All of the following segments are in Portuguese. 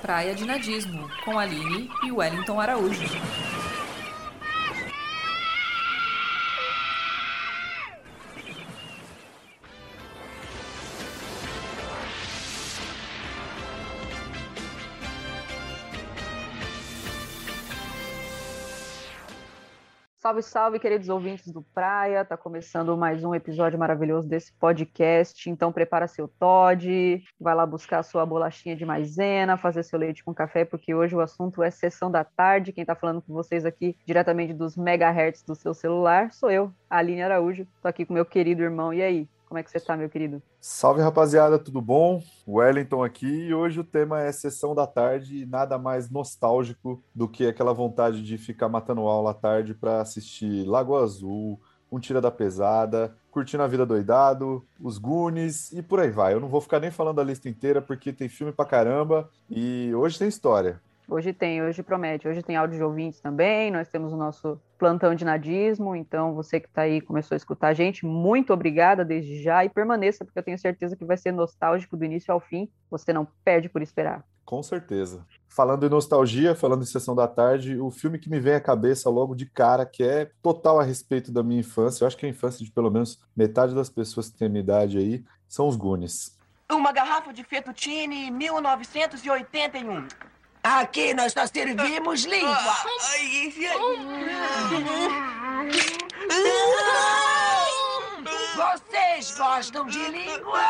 Praia de Nadismo, com Aline e Wellington Araújo. Salve, salve, queridos ouvintes do Praia. Tá começando mais um episódio maravilhoso desse podcast. Então prepara seu Todd, vai lá buscar sua bolachinha de maisena, fazer seu leite com café, porque hoje o assunto é sessão da tarde. Quem tá falando com vocês aqui diretamente dos megahertz do seu celular sou eu, Aline Araújo. Tô aqui com meu querido irmão. E aí, como é que você tá, meu querido? Salve rapaziada, tudo bom? Wellington aqui e hoje o tema é sessão da tarde e nada mais nostálgico do que aquela vontade de ficar matando aula à tarde para assistir Lago Azul, Um Tira da Pesada, curtindo a vida doidado, os Goonies e por aí vai. Eu não vou ficar nem falando a lista inteira porque tem filme pra caramba e hoje tem história. Hoje tem, hoje promete. Hoje tem áudio de ouvintes também. Nós temos o nosso plantão de nadismo. Então, você que está aí começou a escutar a gente, muito obrigada desde já e permaneça, porque eu tenho certeza que vai ser nostálgico do início ao fim. Você não perde por esperar. Com certeza. Falando em nostalgia, falando em sessão da tarde, o filme que me vem à cabeça logo de cara, que é total a respeito da minha infância, eu acho que é a infância de pelo menos metade das pessoas que têm a minha idade aí, são os Goonies. Uma garrafa de fettuccine 1981. Aqui nós só servimos língua. Vocês gostam de língua?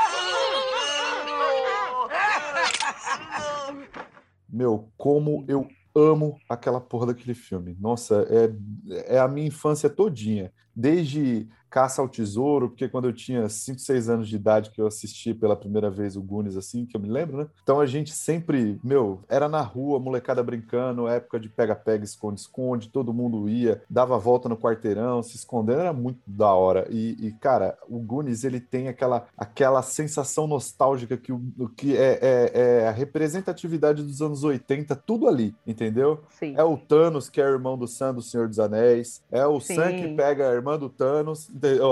Meu, como eu amo aquela porra daquele filme. Nossa, é, é a minha infância todinha. Desde Caça ao Tesouro, porque quando eu tinha 5, 6 anos de idade que eu assisti pela primeira vez o Goonies, assim, que eu me lembro, né? Então a gente sempre, meu, era na rua, molecada brincando, época de pega-pega, esconde-esconde, todo mundo ia, dava volta no quarteirão, se escondendo, era muito da hora. E, e, cara, o Goonies, ele tem aquela, aquela sensação nostálgica que, que é, é, é a representatividade dos anos 80, tudo ali, entendeu? Sim. É o Thanos, que é o irmão do Sam do Senhor dos Anéis, é o Sim. Sam que pega a irmã do Thanos,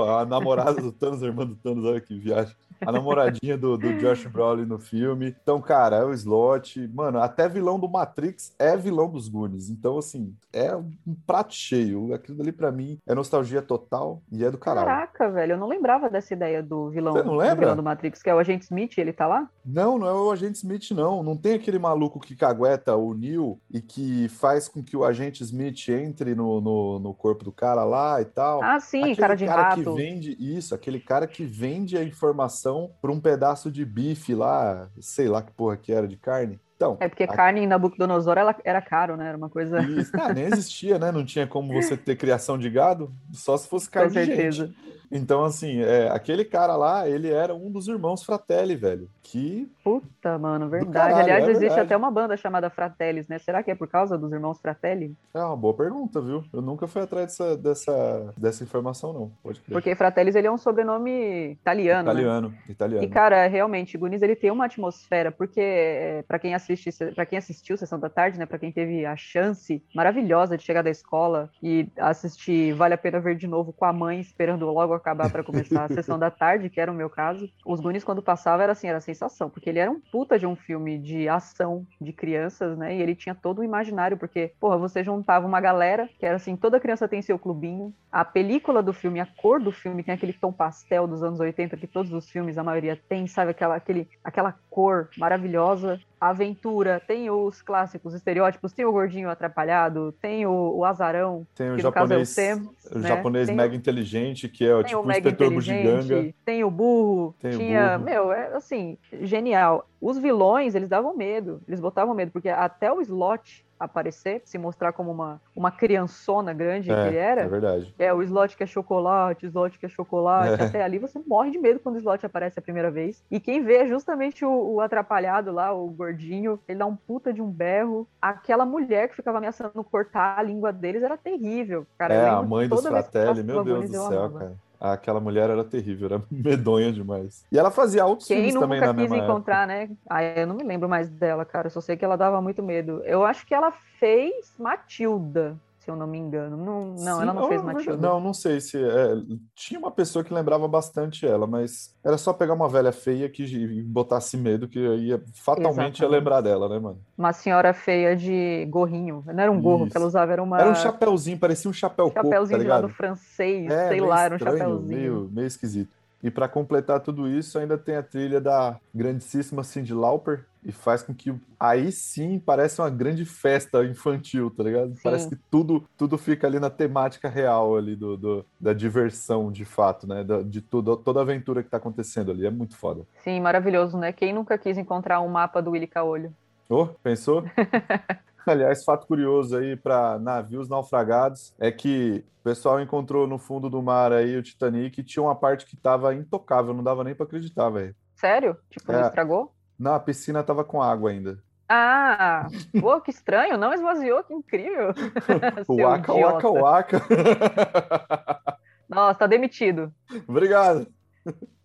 a namorada do Thanos, a irmã do Thanos, olha que viagem. A namoradinha do, do Josh Brolin no filme. Então, cara, é o Slot. Mano, até vilão do Matrix é vilão dos Goonies. Então, assim, é um prato cheio. Aquilo ali, pra mim, é nostalgia total e é do caralho. Caraca, velho, eu não lembrava dessa ideia do vilão, Você não do lembra? vilão do Matrix, que é o Agente Smith, ele tá lá? Não, não é o Agente Smith, não. Não tem aquele maluco que cagueta o Neo e que faz com que o Agente Smith entre no, no, no corpo do cara lá e tal. Ah, sim, Aquele cara de cara rato. que vende isso, aquele cara que vende a informação por um pedaço de bife lá, sei lá que porra que era de carne. Então, É porque a- carne em Nabucodonosor ela era caro, né? Era uma coisa. isso, ah, nem existia, né? Não tinha como você ter criação de gado, só se fosse Com carne de certeza. gente. Então, assim, é, aquele cara lá, ele era um dos irmãos Fratelli, velho. Que Puta, mano, verdade. caralho, Aliás, é existe verdade. até uma banda chamada Fratellis, né? Será que é por causa dos irmãos Fratelli? é uma boa pergunta, viu? Eu nunca fui atrás dessa, dessa, dessa informação, não. Pode crer. Porque Fratellis ele é um sobrenome italiano, né? italiano, italiano. E, cara, realmente, Goonies, ele tem uma atmosfera, porque é, para quem assiste, para quem assistiu Sessão da Tarde, né, para quem teve a chance maravilhosa de chegar da escola e assistir Vale a Pena Ver de novo com a mãe, esperando logo acabar para começar a Sessão da Tarde, que era o meu caso, os Goonies, quando passava, era assim, era sensação, porque ele era um puta de um filme de ação de crianças, né, e ele tinha todo o imaginário, porque, porra, você juntava uma galera, que era assim, toda criança tem seu clubinho, a película do filme, a cor do filme tem aquele tom pastel dos anos 80 que todos os filmes, a maioria tem, sabe? Aquela, aquele, aquela cor maravilhosa. Aventura, tem os clássicos estereótipos, tem o gordinho atrapalhado, tem o, o azarão, Tem o caso é o japonês, Sam, o né? japonês Tem o- mega inteligente, que é o tipo o o inspetor bugiganga. tem o burro, Tem o tinha, burro. meu, é assim, genial. Os vilões, eles davam medo, eles botavam medo, porque até o Slot aparecer, se mostrar como uma, uma criançona grande que ele É, era, é verdade. é, o slot que é chocolate, o slot que é chocolate. É. Até ali você morre de medo quando o slot aparece a primeira vez. E quem vê é justamente o, o atrapalhado lá, o gordinho. Ele dá um puta de um berro. Aquela mulher que ficava ameaçando cortar a língua deles era terrível. Cara, é, a mãe que Fratelli, meu Deus do céu, amava. cara. Aquela mulher era terrível, era medonha demais. E ela fazia outros Quem filmes também nunca na quis mesma encontrar, né? Ah, eu não me lembro mais dela, cara. Eu só sei que ela dava muito medo. Eu acho que ela fez Matilda, se eu não me engano. Não, não ela não fez Matilda. Não, não sei se. É, tinha uma pessoa que lembrava bastante ela, mas era só pegar uma velha feia que botasse medo, que ia fatalmente ia lembrar dela, né, mano? Uma senhora feia de gorrinho. Não era um gorro Isso. que ela usava, era uma. Era um chapéuzinho, parecia um chapéu Chapéuzinho coco, tá francês, é, sei lá, era um chapéuzinho. Meio, meio esquisito. E para completar tudo isso, ainda tem a trilha da grandíssima Cyndi Lauper, e faz com que aí sim parece uma grande festa infantil, tá ligado? Sim. Parece que tudo tudo fica ali na temática real ali do, do da diversão, de fato, né? Da, de tudo, toda a aventura que tá acontecendo ali. É muito foda. Sim, maravilhoso, né? Quem nunca quis encontrar um mapa do Willy Caolho? Oh, pensou? Aliás, fato curioso aí para navios naufragados é que o pessoal encontrou no fundo do mar aí o Titanic e tinha uma parte que estava intocável, não dava nem para acreditar, velho. Sério? Tipo, é... estragou? Não, a piscina tava com água ainda. Ah, pô, que estranho, não esvaziou, que incrível. waka, waka, waka. Nossa, tá demitido. Obrigado.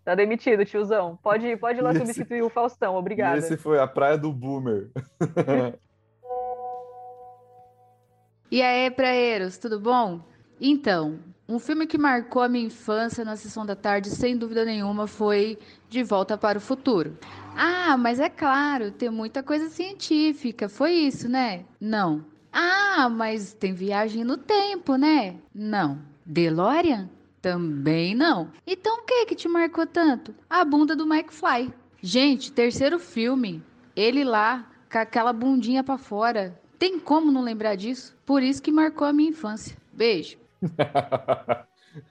Tá demitido, tiozão. Pode, pode ir lá esse... substituir o Faustão, obrigado. Esse foi a praia do Boomer. E aí, praeiros, tudo bom? Então, um filme que marcou a minha infância na sessão da tarde, sem dúvida nenhuma, foi De Volta para o Futuro. Ah, mas é claro, tem muita coisa científica, foi isso, né? Não. Ah, mas tem viagem no tempo, né? Não. DeLorean? Também não. Então o que que te marcou tanto? A bunda do McFly. Gente, terceiro filme, ele lá com aquela bundinha para fora, tem como não lembrar disso? Por isso que marcou a minha infância. Beijo.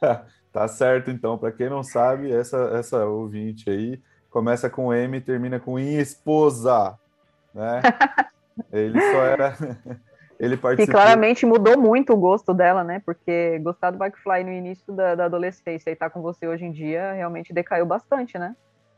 tá certo, então. Para quem não sabe, essa, essa ouvinte aí começa com M e termina com esposa, né? Ele só era. Ele participou... E claramente mudou muito o gosto dela, né? Porque gostar do McFly no início da, da adolescência e estar tá com você hoje em dia realmente decaiu bastante, né?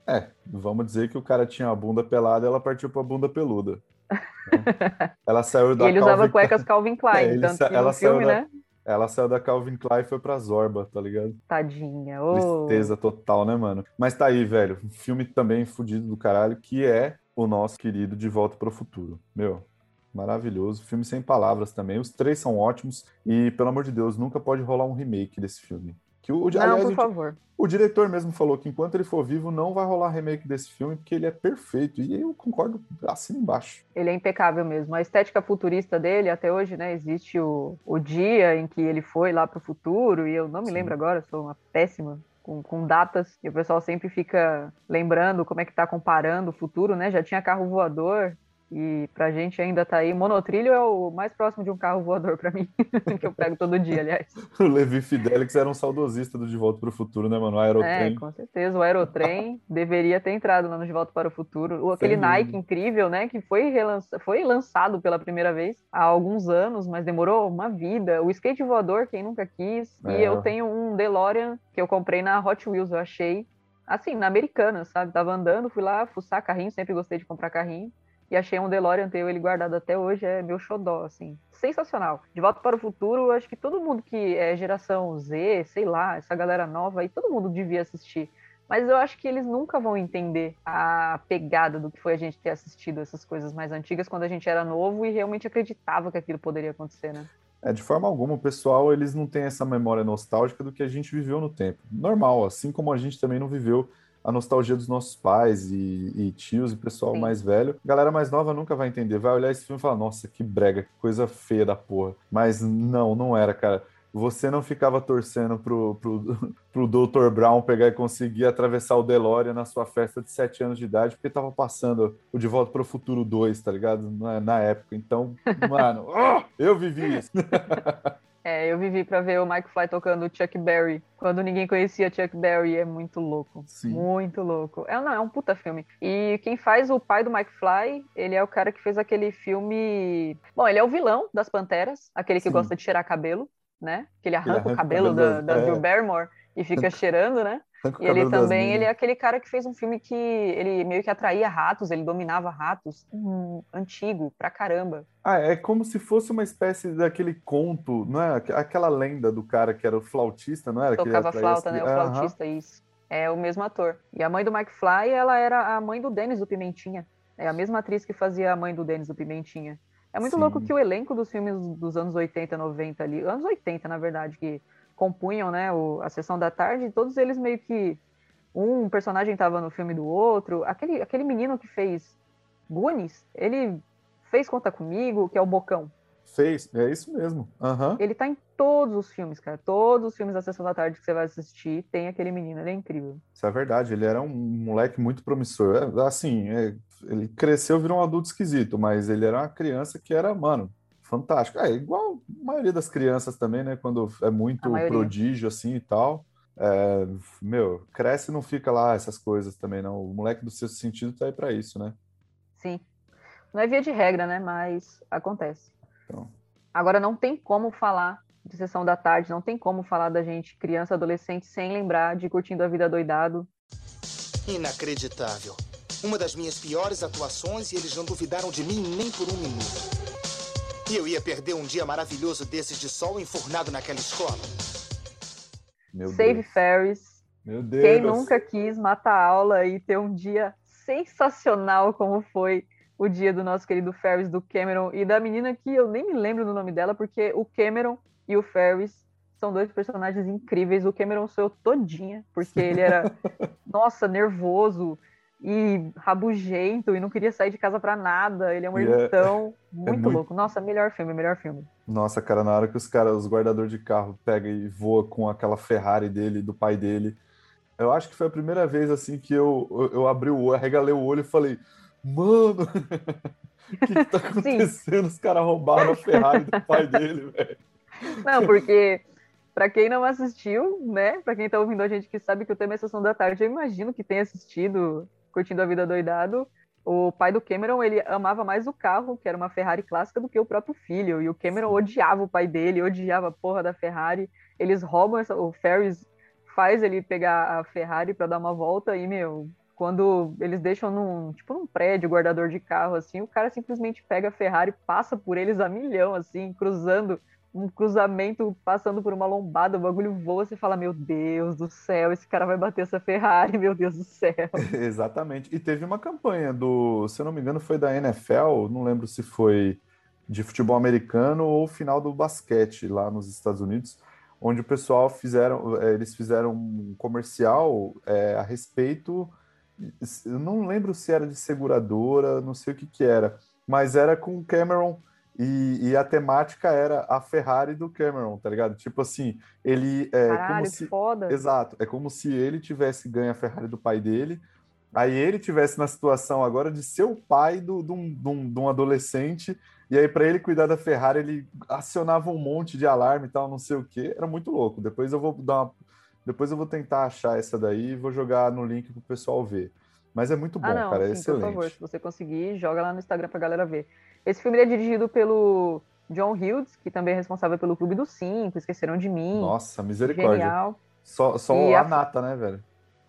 É, vamos dizer que o cara tinha a bunda pelada e ela partiu pra bunda peluda. Ela saiu da e ele Calvin... usava cuecas Calvin Klein, é, tanto sa... ela filme, da... né? Ela saiu da Calvin Klein e foi pra Zorba, tá ligado? Tadinha. Oh. Tristeza total, né, mano? Mas tá aí, velho. Um filme também fudido do caralho, que é o nosso querido De Volta para o Futuro. Meu, maravilhoso. Filme sem palavras também. Os três são ótimos. E, pelo amor de Deus, nunca pode rolar um remake desse filme. Que o, não, aliás, por favor. O, o diretor mesmo falou que enquanto ele for vivo, não vai rolar remake desse filme, porque ele é perfeito. E eu concordo assim embaixo. Ele é impecável mesmo. A estética futurista dele, até hoje, né? Existe o, o dia em que ele foi lá para o futuro, e eu não me Sim. lembro agora, sou uma péssima com, com, datas, e o pessoal sempre fica lembrando como é que tá comparando o futuro, né? Já tinha carro voador, e pra gente ainda tá aí, monotrilho é o mais próximo de um carro voador para mim, que eu pego todo dia, aliás. o Levi Fidelix era um saudosista do De Volta para o Futuro, né, mano? O Aerotrem. É, com certeza. O Aerotrem deveria ter entrado no De Volta para o Futuro. Aquele Nike incrível, né, que foi, relança... foi lançado pela primeira vez há alguns anos, mas demorou uma vida. O skate voador, quem nunca quis. É. E eu tenho um DeLorean que eu comprei na Hot Wheels, eu achei assim, na americana, sabe? Tava andando, fui lá fuçar carrinho, sempre gostei de comprar carrinho e achei um DeLorean, tenho ele guardado até hoje, é meu xodó, assim. Sensacional. De Volta para o Futuro, acho que todo mundo que é geração Z, sei lá, essa galera nova aí, todo mundo devia assistir. Mas eu acho que eles nunca vão entender a pegada do que foi a gente ter assistido essas coisas mais antigas quando a gente era novo e realmente acreditava que aquilo poderia acontecer, né? É, de forma alguma, o pessoal, eles não têm essa memória nostálgica do que a gente viveu no tempo. Normal, assim como a gente também não viveu a nostalgia dos nossos pais e, e tios e pessoal Sim. mais velho. Galera mais nova nunca vai entender. Vai olhar esse filme e falar, nossa, que brega, que coisa feia da porra. Mas não, não era, cara. Você não ficava torcendo pro, pro, pro Dr. Brown pegar e conseguir atravessar o DeLorean na sua festa de 7 anos de idade, porque tava passando o De Volta para o Futuro 2, tá ligado? Na, na época. Então, mano, oh, eu vivi isso. É, eu vivi para ver o Mike Fly tocando Chuck Berry, quando ninguém conhecia Chuck Berry, é muito louco. Sim. Muito louco. É, não, é um puta filme. E quem faz o pai do Mike Fly, ele é o cara que fez aquele filme. Bom, ele é o vilão das Panteras, aquele que Sim. gosta de cheirar cabelo, né? Que ele arranca, ele arranca o cabelo, cabelo da, da é. Drew Barrymore e fica cheirando, né? E ele também, ele é aquele cara que fez um filme que ele meio que atraía ratos, ele dominava ratos, hum, antigo pra caramba. Ah, é como se fosse uma espécie daquele conto, não é? Aquela lenda do cara que era o flautista, não era? Tocava flauta, né? O flautista, isso. É o mesmo ator. E a mãe do McFly, ela era a mãe do Denis do Pimentinha. É a mesma atriz que fazia a mãe do Denis do Pimentinha. É muito Sim. louco que o elenco dos filmes dos anos 80, 90 ali, anos 80, na verdade, que compunham, né, o- a sessão da tarde, todos eles meio que um personagem estava no filme do outro. Aquele, aquele menino que fez Goonies, ele fez Conta Comigo, que é o Bocão. Fez, é isso mesmo. Aham. Ele tá em todos os filmes, cara. Todos os filmes da sessão da tarde que você vai assistir, tem aquele menino, ele é incrível. Isso é verdade, ele era um moleque muito promissor. É, assim, é, ele cresceu, virou um adulto esquisito, mas ele era uma criança que era, mano, fantástico. É igual a maioria das crianças também, né? Quando é muito prodígio assim e tal. é, meu, cresce e não fica lá essas coisas também, não. O moleque do sexto sentido tá aí pra isso, né? Sim. Não é via de regra, né? Mas acontece. Então. Agora, não tem como falar de sessão da tarde, não tem como falar da gente, criança, adolescente, sem lembrar de Curtindo a Vida Doidado. Inacreditável. Uma das minhas piores atuações e eles não duvidaram de mim nem por um minuto. E eu ia perder um dia maravilhoso desses de sol enfurnado naquela escola. Meu Save Deus. Ferris. Meu Deus. Quem nunca quis matar a aula e ter um dia sensacional como foi o dia do nosso querido Ferris, do Cameron e da menina que eu nem me lembro do nome dela, porque o Cameron e o Ferris são dois personagens incríveis. O Cameron sou eu todinha, porque ele era, nossa, nervoso e rabugento e não queria sair de casa pra nada. Ele é um E é- ermitão muito, muito- louco. Nossa, melhor filme, melhor filme. Nossa, cara, na hora que os caras, os guardadores de carro pega e voa com aquela Ferrari dele, do pai dele, eu acho que foi a primeira vez assim que eu, eu, eu abri o olho, arregalei o olho e falei, mano, o que, que tá acontecendo? Os caras roubaram a Ferrari do pai dele, velho. Não, porque pra quem não assistiu, né? Pra quem tá ouvindo a gente que sabe que o tema é Sessão da Tarde, eu imagino que tenha assistido Curtindo a Vida Doidado. O pai do Cameron, ele amava mais o carro, que era uma Ferrari clássica, do que o próprio filho. E o Cameron odiava o pai dele, odiava a porra da Ferrari. Eles roubam essa, o Ferris faz ele pegar a Ferrari pra dar uma volta e, meu, quando eles deixam num, tipo, num prédio, guardador de carro, assim, o cara simplesmente pega a Ferrari, passa por eles a milhão, assim, cruzando um cruzamento, passando por uma lombada, o bagulho voa, você fala, meu Deus do céu, esse cara vai bater essa Ferrari, meu Deus do céu. Exatamente. E teve uma campanha do, se eu não me engano, foi da NFL, não lembro se foi de futebol americano ou final do basquete lá nos Estados Unidos, onde o pessoal fizeram, eh, eles fizeram um comercial eh, a respeito, eu não lembro se era de seguradora, não sei o que que era, mas era com Cameron e, e a temática era a Ferrari do Cameron, tá ligado? Tipo assim, ele é como Caralho, se que foda. Exato. É como se ele tivesse ganho a Ferrari do pai dele, aí ele tivesse na situação agora de ser o pai do, de, um, de um- de um adolescente, e aí para ele cuidar da Ferrari, ele acionava um monte de alarme e tal, não sei o quê. Era muito louco. Depois eu vou dar uma... Depois eu vou tentar achar essa daí e vou jogar no link pro pessoal ver. Mas é muito bom, ah, não, cara, é sim, excelente. por favor, se você conseguir, joga lá no Instagram pra galera ver. Esse filme é dirigido pelo John Hughes, que também é responsável pelo Clube dos Cinco, Esqueceram de Mim. Nossa, misericórdia. Genial. Só, só a a- nata, né, velho?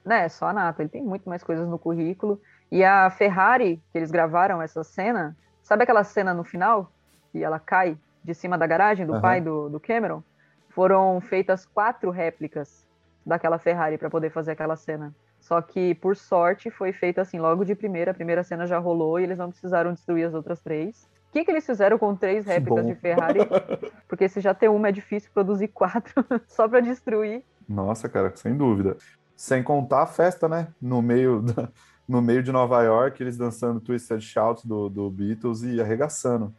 né, só a nata, ele tem muito mais coisas no currículo. E a Ferrari, que eles gravaram essa cena, sabe aquela cena no final? Que ela cai de cima da garagem do Aham. pai do, do Cameron? Foram feitas quatro réplicas daquela Ferrari para poder fazer aquela cena. Só que, por sorte, foi feita assim logo de primeira. A primeira cena já rolou e eles não precisaram destruir as outras três. O que, que eles fizeram com três réplicas bom. de Ferrari? Porque se já ter uma é difícil produzir quatro só para destruir. Nossa, cara, sem dúvida. Sem contar a festa, né? No meio, da- no meio de Nova York, eles dançando Twisted Shout do, do Beatles e arregaçando.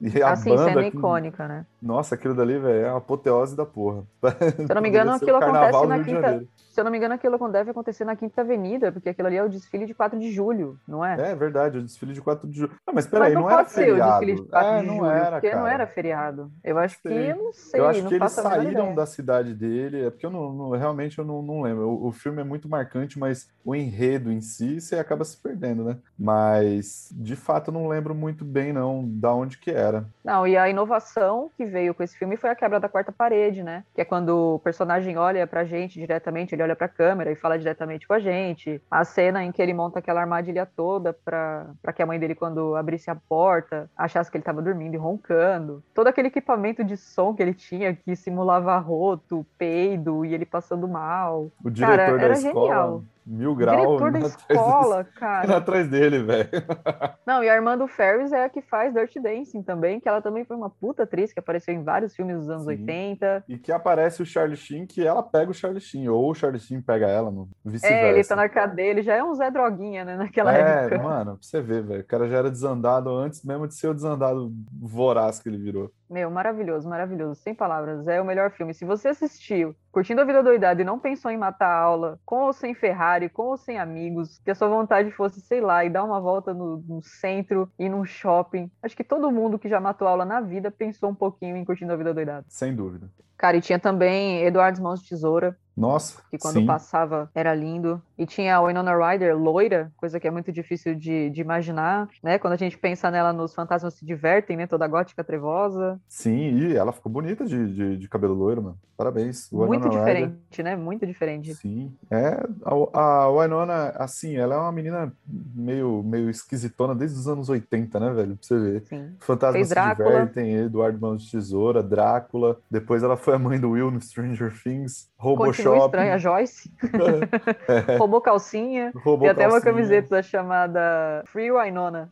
E a assim, banda. cena icônica, né? Nossa, aquilo dali, velho, é a apoteose da porra. Se eu não me engano, aquilo acontece na quinta. Se eu não me engano, aquilo deve acontecer na Quinta Avenida, porque aquilo ali é o desfile de 4 de julho, não é? É verdade, o desfile de 4 de julho. Não, mas peraí, Mas não, era pode ser o feriado. desfile de 4 é, de não julho, era, porque cara. não era feriado. Eu acho que, Sei. eu não sei, Eu acho não que eles saíram da cidade dele, é porque eu não, não- realmente eu não, não lembro. O, o filme é muito marcante, mas o enredo em si você acaba se perdendo, né? Mas de fato eu não lembro muito bem não da onde que era. Não, e a inovação que veio com esse filme foi a quebra da quarta parede, né? Que é quando o personagem olha pra gente diretamente, ele olha pra câmera e fala diretamente com a gente. A cena em que ele monta aquela armadilha toda pra, pra que a mãe dele, quando abrisse a porta, achasse que ele tava dormindo e roncando. Todo aquele equipamento de som que ele tinha, que simulava roto, peido e ele passando mal. O diretor Cara, da era escola, genial. Mil graus. Diretor da atrás escola, desse- cara. atrás dele, velho. Não, e a Armando Ferris é a que faz Dirty Dancing também, que ela também foi uma puta atriz que apareceu em vários filmes dos anos Sim. 80. E que aparece o Charlie Sheen, que ela pega o Charlie Sheen, ou o Charlie Sheen pega ela, no vice-versa. É, ele tá na cadeia, ele já é um Zé Droguinha, né, naquela É, época. mano, pra você ver, velho. O cara já era desandado antes mesmo de ser o desandado voraz que ele virou. Meu, maravilhoso, maravilhoso, sem palavras. É o melhor filme. Se você assistiu Curtindo a Vida Doidada e não pensou em matar a aula, com ou sem Ferrari, com ou sem amigos, que a sua vontade fosse, sei lá, e dar uma volta no, no centro e num shopping, acho que todo mundo que já matou aula na vida pensou um pouquinho em Curtindo a Vida Doidada. Sem dúvida. Cara, e tinha também Eduardo Mãos de Tesoura, Nossa, que quando sim. passava era lindo. E tinha a Winona Ryder, loira, coisa que é muito difícil de, de imaginar, né? Quando a gente pensa nela nos Fantasmas Se Divertem, né? Toda gótica trevosa. Sim, e ela ficou bonita de, de, de cabelo loiro, mano. Parabéns. Muito Winona Ryder. diferente, né? Muito diferente. Sim, é a, a Winona, assim, ela é uma menina meio, meio esquisitona desde os anos 80, né, velho? Pra você ver. Sim. Fantasmas se divertem, Eduardo Mãos de Tesoura, Drácula. Depois ela foi a mãe do Will no Stranger Things, Continua Roboshop. estranha Joyce. É, Roubou calcinha. Robo Tem até uma calcinha. camiseta chamada Free Winona.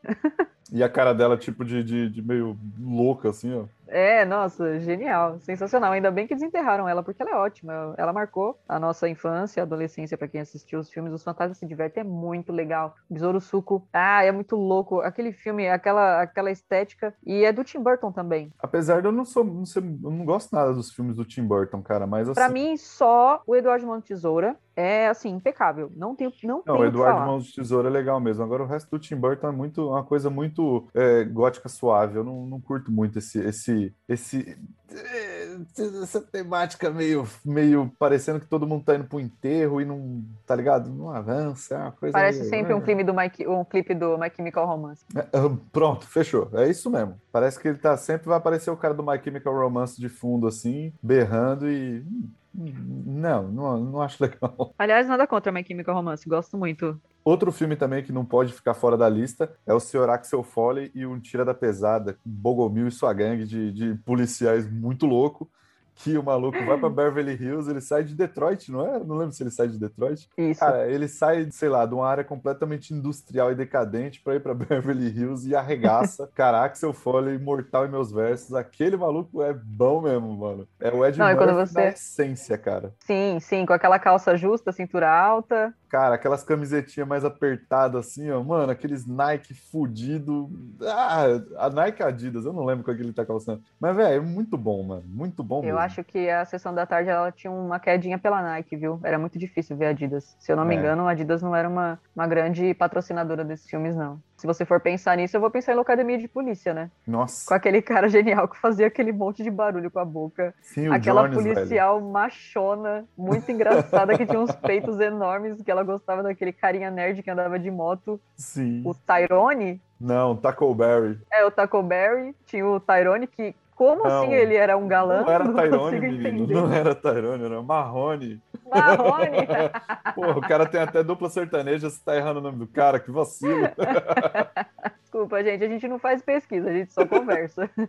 E a cara dela, tipo, de, de, de meio louca, assim, ó. É, nossa, genial, sensacional. Ainda bem que desenterraram ela, porque ela é ótima. Ela marcou a nossa infância, adolescência, pra quem assistiu os filmes. Os Fantasmas se Divertem é muito legal. Besouro Suco, ah, é muito louco. Aquele filme, aquela, aquela estética. E é do Tim Burton também. Apesar de eu não sou, não eu não gosto nada dos filmes do Tim Burton, cara, mas assim. Pra mim, só o Eduardo Mão de Tesoura é, assim, impecável. Não tenho, não Não, o Eduardo. Mãos de Tesoura é legal mesmo. Agora o resto do Tim Burton é muito uma coisa muito é, gótica suave. Eu não, não curto muito esse esse esse é, essa temática meio meio parecendo que todo mundo tá indo pro enterro e não tá ligado? Não avança, é uma coisa Parece meio- sempre um é. clipe do Mike, um clipe do My Chemical Romance. É, ah, Pronto, fechou. É isso mesmo. Parece que ele tá sempre vai aparecer o cara do My Chemical Romance de fundo assim, berrando e hum, hum, não, não, não acho legal. Aliás, nada contra My Chemical Romance, gosto muito. Outro filme também que não pode ficar fora da lista é o Sr. Axel Foley e um Tira da Pesada, com Bogomil e sua gangue de, de policiais muito louco, que o maluco vai pra Beverly Hills, ele sai de Detroit, não é? Não lembro se ele sai de Detroit. Isso. Cara, ele sai, sei lá, de uma área completamente industrial e decadente pra ir pra Beverly Hills e arregaça. Cara, Axel Foley, Mortal em Meus Versos, aquele maluco é bom mesmo, mano. É o Ed Não, Murphy você- na essência, cara. Sim, sim, com aquela calça justa, cintura alta. Cara, aquelas camisetinhas mais apertadas assim, ó, mano, aqueles Nike fudido. Ah, a Nike Adidas, eu não lembro com que ele tá calçando. Mas, velho, é muito bom, mano. Muito bom Eu mesmo. Acho que a sessão da tarde ela tinha uma quedinha pela Nike, viu? Era muito difícil ver a Adidas. Se eu não me É. engano, a Adidas não era uma, uma grande patrocinadora desses filmes, não. Se você for pensar nisso, eu vou pensar em Locademia de Polícia, né? Nossa, Com aquele cara genial que fazia aquele monte de barulho com a boca. sim, o Aquela Jones, velho. policial machona, muito engraçada, que tinha uns peitos enormes, que ela gostava daquele carinha nerd que andava de moto. Sim. O Tyrone, Não, Tackleberry. é o Taco Berry, tinha o Tyrone que, como Não, assim ele era um galã? Não era Tyrone, menino. Não era Tyrone, era Marrone. Marrone. Pô, o cara tem até dupla sertaneja, você tá errando o nome do cara, que vacilo. Desculpa, gente, a gente não faz pesquisa, a gente só conversa.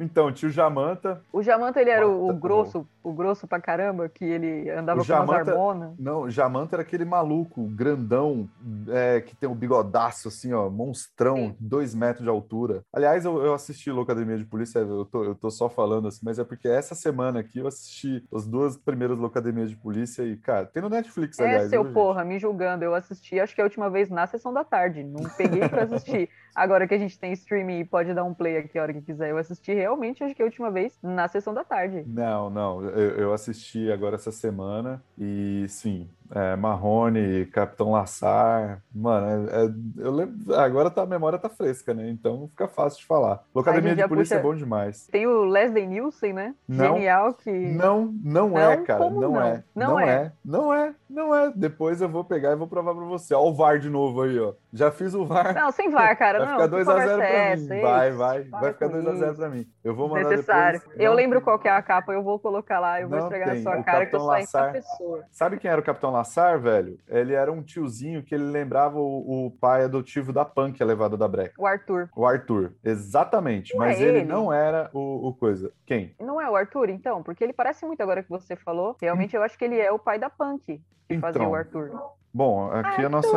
Então, tio Jamanta. O Jamanta, ele era o, o grosso, o grosso pra caramba, que ele andava O com umas Jamanta- harmonas. Não, Jamanta era aquele maluco grandão, é, que tem um bigodaço, assim, ó, monstrão, Sim. dois metros de altura. Aliás, eu, eu assisti Locademia de Polícia, eu tô, eu tô só falando assim, mas é porque essa semana aqui eu assisti as duas primeiras Locademias de Polícia e, cara, tem no Netflix, É, aliás. seu viu, gente? porra, me julgando. Eu assisti, acho que a última vez na sessão da tarde. Não peguei pra assistir. Agora que a gente tem streaming e pode dar um play aqui a hora que quiser. Eu assisti realmente, acho que a última vez na sessão da tarde. Não, não, eu, eu assisti agora essa semana e sim, é, Marrone, Capitão Lassar, mano, é- é- eu lembro, agora tá, a memória tá fresca, né? Então fica fácil de falar. Locademia de Polícia puxa- é bom demais. Tem o Leslie Nielsen, né? Não. Genial que. Não, não, é, Não? cara, Como não, não? é, Não não é. é, não é, não é. Depois eu vou pegar e vou provar pra você. Ó o VAR de novo aí, ó. Já fiz o VAR. Não, sem VAR, cara. Vai ficar que 2x0 conversa pra é mim. Ei, Vai, vai. Vai ficar com 2x0 isso. pra mim. Eu vou mandar Necessário. depois. Eu Não lembro tem. qual que é a capa, eu vou colocar lá, eu vou Não esfregar na sua O cara que eu Capitão sou essa Lassar- pessoa. Sabe quem era o Capitão Salamassar, velho, ele era um tiozinho que ele lembrava o, o pai adotivo da Punk, a levada da Breca. O Arthur. O Arthur, exatamente. Não é mas ele ele? não era o, o coisa. Quem? Não é o Arthur, então? Porque ele parece muito agora que você falou. Realmente eu acho que ele é o pai da Punk, que fazia Então. o Arthur. Bom, aqui a nossa.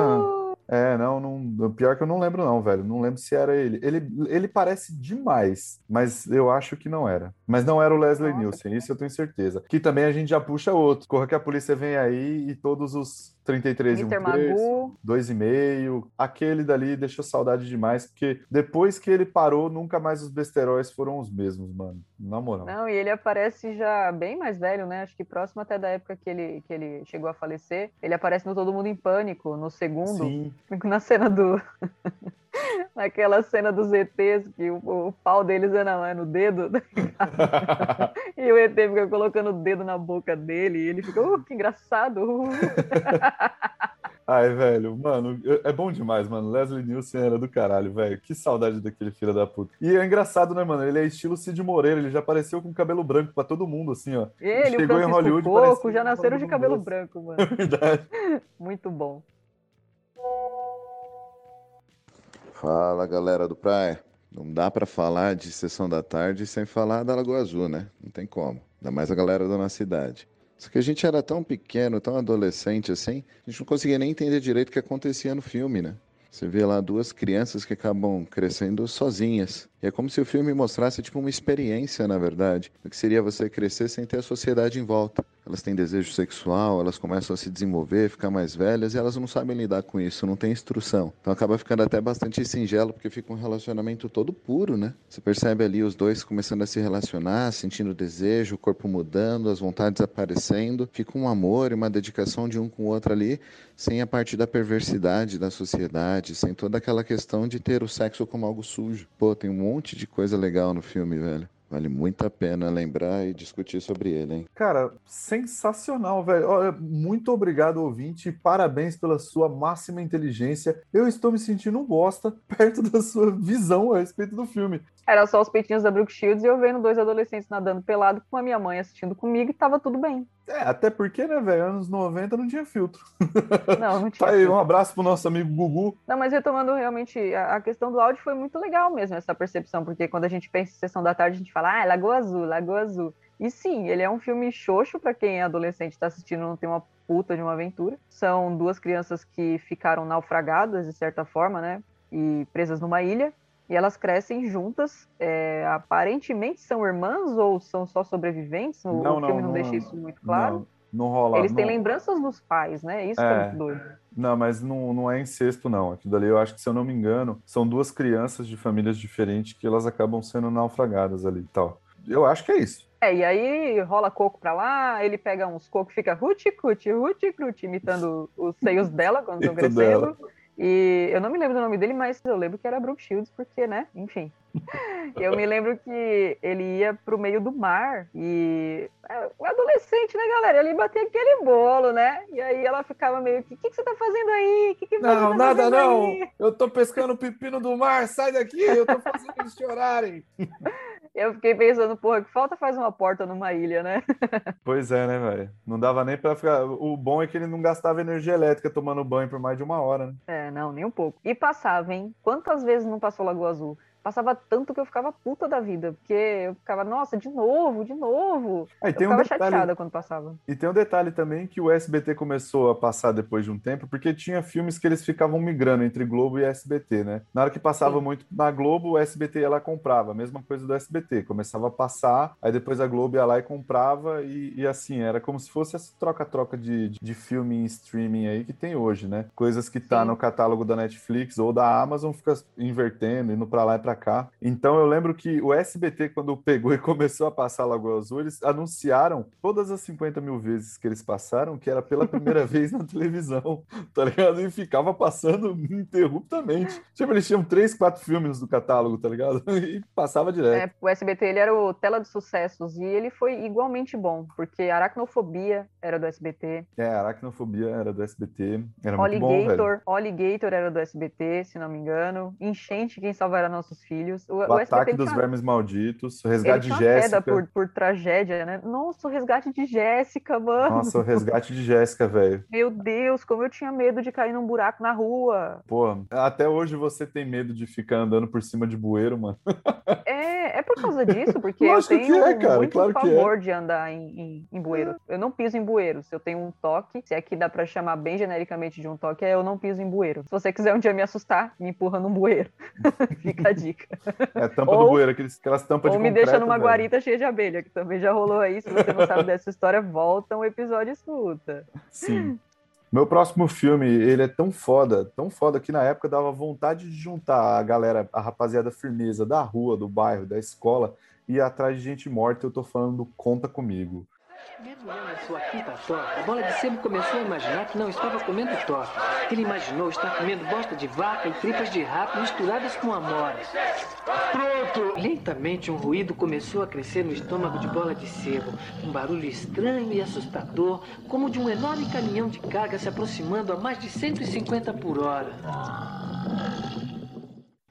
É, não, não. Pior que eu não lembro, não, velho. Não lembro se era ele. Ele, ele parece demais, mas eu acho que não era. Mas não era o Leslie Nossa. Nielsen, isso eu tenho certeza. Que também a gente já puxa outro. Corra que a polícia vem aí e todos os 33 e um Mr. terço, Magoo. dois e meio. Aquele dali deixou saudade demais, porque depois que ele parou, nunca mais os besteróis foram os mesmos, mano. Na moral. Não, e ele aparece já bem mais velho, né? Acho que próximo até da época que ele, que ele chegou a falecer. Ele aparece no Todo Mundo em Pânico, no segundo, Sim. na cena do. Naquela cena dos ETs, que o, o pau deles é, na, é no dedo, e o ET fica colocando o dedo na boca dele, e ele fica, uh, que engraçado! uh." Ai, velho, mano, é bom demais, mano. Leslie Nielsen era do caralho, velho. Que saudade daquele filho da puta. E é engraçado, né, mano? Ele é estilo Cid Moreira, ele já apareceu com cabelo branco pra todo mundo, assim, ó. Ele, o Chegou em Francisco Hollywood, Coco, já nasceram de cabelo doce. branco, mano. É verdade. Muito bom. Fala galera do Praia. Não dá pra falar de sessão da tarde sem falar da Lagoa Azul, né? Não tem como. Ainda mais a galera da nossa cidade. Só que a gente era tão pequeno, tão adolescente assim, a gente não conseguia nem entender direito o que acontecia no filme, né? Você vê lá duas crianças que acabam crescendo sozinhas. E é como se o filme mostrasse tipo uma experiência, na verdade, do que seria você crescer sem ter a sociedade em volta. Elas têm desejo sexual, elas começam a se desenvolver, ficar mais velhas e elas não sabem lidar com isso, não tem instrução. Então acaba ficando até bastante singelo porque fica um relacionamento todo puro, né? Você percebe ali os dois começando a se relacionar, sentindo desejo, o corpo mudando, as vontades aparecendo, fica um amor e uma dedicação de um com o outro ali, sem a parte da perversidade da sociedade, sem toda aquela questão de ter o sexo como algo sujo. Pô, tem um monte de coisa legal no filme, velho. Vale muito a pena lembrar e discutir sobre ele, hein? Cara, sensacional, velho. Olha, muito obrigado, ouvinte. e Parabéns pela sua máxima inteligência. Eu estou me sentindo um bosta perto da sua visão a respeito do filme. Era só os peitinhos da Brooke Shields e eu vendo dois adolescentes nadando pelado com a minha mãe assistindo comigo e tava tudo bem. É, até porque, né, velho, anos 90 não tinha filtro. Não, não tinha. Tá aí, um abraço pro nosso amigo Gugu. Não, mas retomando realmente, a, questão do áudio foi muito legal mesmo, essa percepção, porque quando a gente pensa em Sessão da Tarde, a gente fala, ah, é Lagoa Azul, Lagoa Azul. E sim, ele é um filme xoxo pra quem é adolescente e tá assistindo não tem uma puta de uma aventura. São duas crianças que ficaram naufragadas, de certa forma, né, e presas numa ilha. E elas crescem juntas, é, aparentemente são irmãs ou são só sobreviventes? O, o filme não, deixa isso muito claro. Não, não rola. Eles têm não- lembranças dos pais, né? Isso que é É. muito doido. Não, mas não, não é incesto, não. Aquilo dali, eu acho que, se eu não me engano, são duas crianças de famílias diferentes que elas acabam sendo naufragadas ali e tal. Eu acho que é isso. É, e aí rola coco pra lá, ele pega uns cocos e fica ruti-cuti, ruti-cruti, imitando os seios dela quando estão crescendo. dela. E eu não me lembro do nome dele, mas eu lembro que era Brooke Shields, porque, né, enfim. Eu me lembro que ele ia pro meio do mar e é, o adolescente, né, galera? Ele batia aquele bolo, né? E aí ela ficava meio que, o que, que você tá fazendo aí? Que que você Não, tá nada não. aí?" Eu tô pescando pepino do mar, sai daqui, eu tô fazendo eles chorarem. Eu fiquei pensando, porra, que falta faz uma porta numa ilha, né? Pois é, né, velho? Não dava nem pra ficar. O bom é que ele não gastava energia elétrica tomando banho por mais de uma hora, né? É, não, nem um pouco. E passava, hein? Quantas vezes não passou Lagoa Azul? Passava tanto que eu ficava puta da vida, porque eu ficava, nossa, de novo, de novo. Aí eu tem um ficava detalhe- chateada quando passava. E tem um detalhe também que o SBT começou a passar depois de um tempo, porque tinha filmes que eles ficavam migrando entre Globo e SBT, né? Na hora que passava Sim. muito na Globo, o SBT ia lá e comprava, a mesma coisa do SBT, começava a passar, aí depois a Globo ia lá e comprava, e, e assim, era como se fosse essa troca-troca de, de, de filme em streaming aí que tem hoje, né? Coisas que tá Sim. no catálogo da Netflix ou da Amazon fica invertendo, indo pra lá e pra cá. Então eu lembro que o SBT, quando pegou e começou a passar Lagoa Azul, eles anunciaram todas as 50 mil vezes que eles passaram que era pela primeira vez na televisão, tá ligado? E ficava passando ininterruptamente. Tipo, eles tinham três, quatro filmes do catálogo, tá ligado? E passava direto. É, o SBT ele era o tela de sucessos e ele foi igualmente bom, porque Aracnofobia era do SBT, É, Aracnofobia era do SBT, era muito bom, velho. Alligator, Alligator era do SBT, se não me engano, Enchente, Quem Salvará Nossos os filhos. O, O, o Ataque dos tinha- Vermes Malditos, o Resgate de uma Jéssica. por, por tragédia, né? Nossa, o resgate de Jéssica, mano. Nossa, o Resgate de Jéssica, velho. Meu Deus, como eu tinha medo de cair num buraco na rua. Pô, até hoje você tem medo de ficar andando por cima de bueiro, mano. É, é por causa disso, porque eu que tenho é, cara, muito claro que é. favor de andar em, em, em bueiro. Eu não piso em bueiro. Se eu tenho um toque, se aqui dá pra chamar bem genericamente de um toque, é eu não piso em bueiro. Se você quiser um dia me assustar, me empurra num bueiro. Fica a dica. É a tampa Ou- do bueiro, aqueles, aquelas tampas Ou de me deixa concreto, numa velho. guarita cheia de abelha, que também já rolou aí. Se você não sabe dessa história, volta um episódio e escuta. Sim. Meu próximo filme, ele é tão foda, tão foda que na época dava vontade de juntar a galera, a rapaziada firmeza da rua, do bairro, da escola e ir atrás de gente morta. Eu tô falando do Conta Comigo. Mergulhando em sua quinta torta, a bola de sebo começou a imaginar que não estava comendo torta. Ele imaginou estar comendo bosta de vaca e tripas de rato misturadas com amora. Pronto! Lentamente um ruído começou a crescer no estômago de bola de sebo. Um barulho estranho e assustador, como de um enorme caminhão de carga se aproximando a mais de 150 por hora.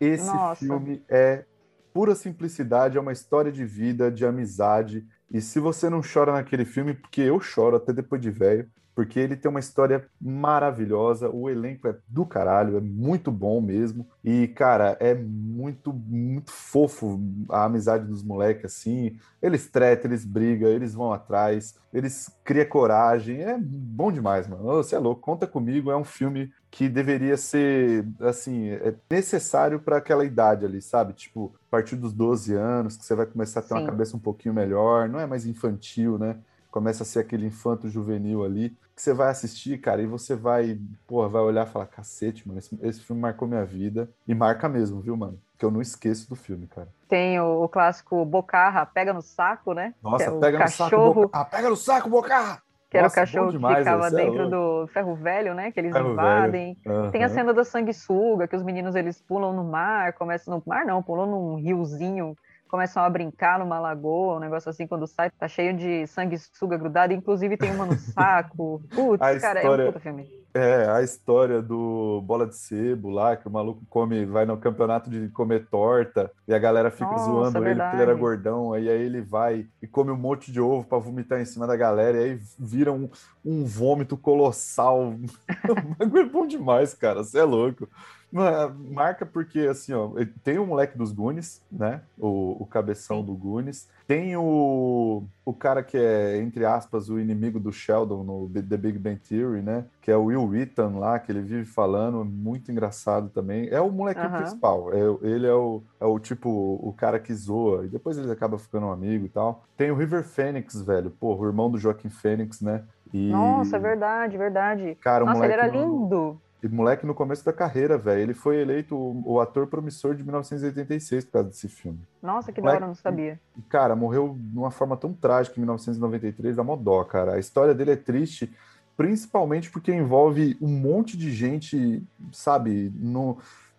Esse Nossa. filme é pura simplicidade, é uma história de vida, de amizade. E se você não chora naquele filme, porque eu choro até depois de velho, porque ele tem uma história maravilhosa, o elenco é do caralho, é muito bom mesmo. E, cara, é muito, muito fofo a amizade dos moleques, assim. Eles tretam, eles brigam, eles vão atrás, eles criam coragem. É bom demais, mano. Você é louco, conta comigo, é um filme que deveria ser, assim, é necessário para aquela idade ali, sabe? Tipo, a partir dos 12 anos, que você vai começar a ter uma Sim. cabeça um pouquinho melhor, não é mais infantil, né? Começa a ser aquele infanto juvenil ali, que você vai assistir, cara, e você vai, porra, vai olhar e falar, cacete, mano, esse, esse filme marcou minha vida. E marca mesmo, viu, mano? Que eu não esqueço do filme, cara. Tem o, o clássico Bocarra, pega no saco, né? Nossa, é pega no cachorro, saco. Ah, pega no saco, Bocarra! que era o Nossa, cachorro demais, que ficava é dentro louco. do ferro velho, né? Que eles Ferro invadem. velho. Tem a cena da sanguessuga, que os meninos eles pulam no mar, começam no mar não, pulam num riozinho, começam a brincar numa lagoa, um negócio assim, quando sai, tá cheio de sanguessuga grudada, inclusive tem uma no saco. Putz, A cara, é história- um puta filme. É, a história do bola de sebo lá, que o maluco come, vai no campeonato de comer torta, e a galera fica Nossa, zoando ele porque ele era gordão, aí, aí ele vai e come um monte de ovo pra vomitar em cima da galera, e aí vira um, um vômito colossal. É bom demais, cara, você é louco. Marca porque, assim, ó, tem o moleque dos Goonies, né? O, o cabeção do Goonies. Tem o, o cara que é, entre aspas, o inimigo do Sheldon no The Big Bang Theory, né? Que é o Will Wheaton lá, que ele vive falando, muito engraçado também. É o moleque principal. É, ele é o, é o tipo, o cara que zoa. E depois ele acaba ficando um amigo e tal. Tem o River Phoenix, velho. Pô, o irmão do Joaquim Phoenix, né? E, Nossa, é verdade, verdade. Cara, Nossa, ele era lindo. E moleque no começo da carreira, velho. Ele foi eleito o, o ator promissor de 1986 por causa desse filme. Nossa, que da hora, não sabia. Cara, morreu de uma forma tão trágica em 1993, dá mó dó, cara. A história dele é triste, principalmente porque envolve um monte de gente, sabe, no,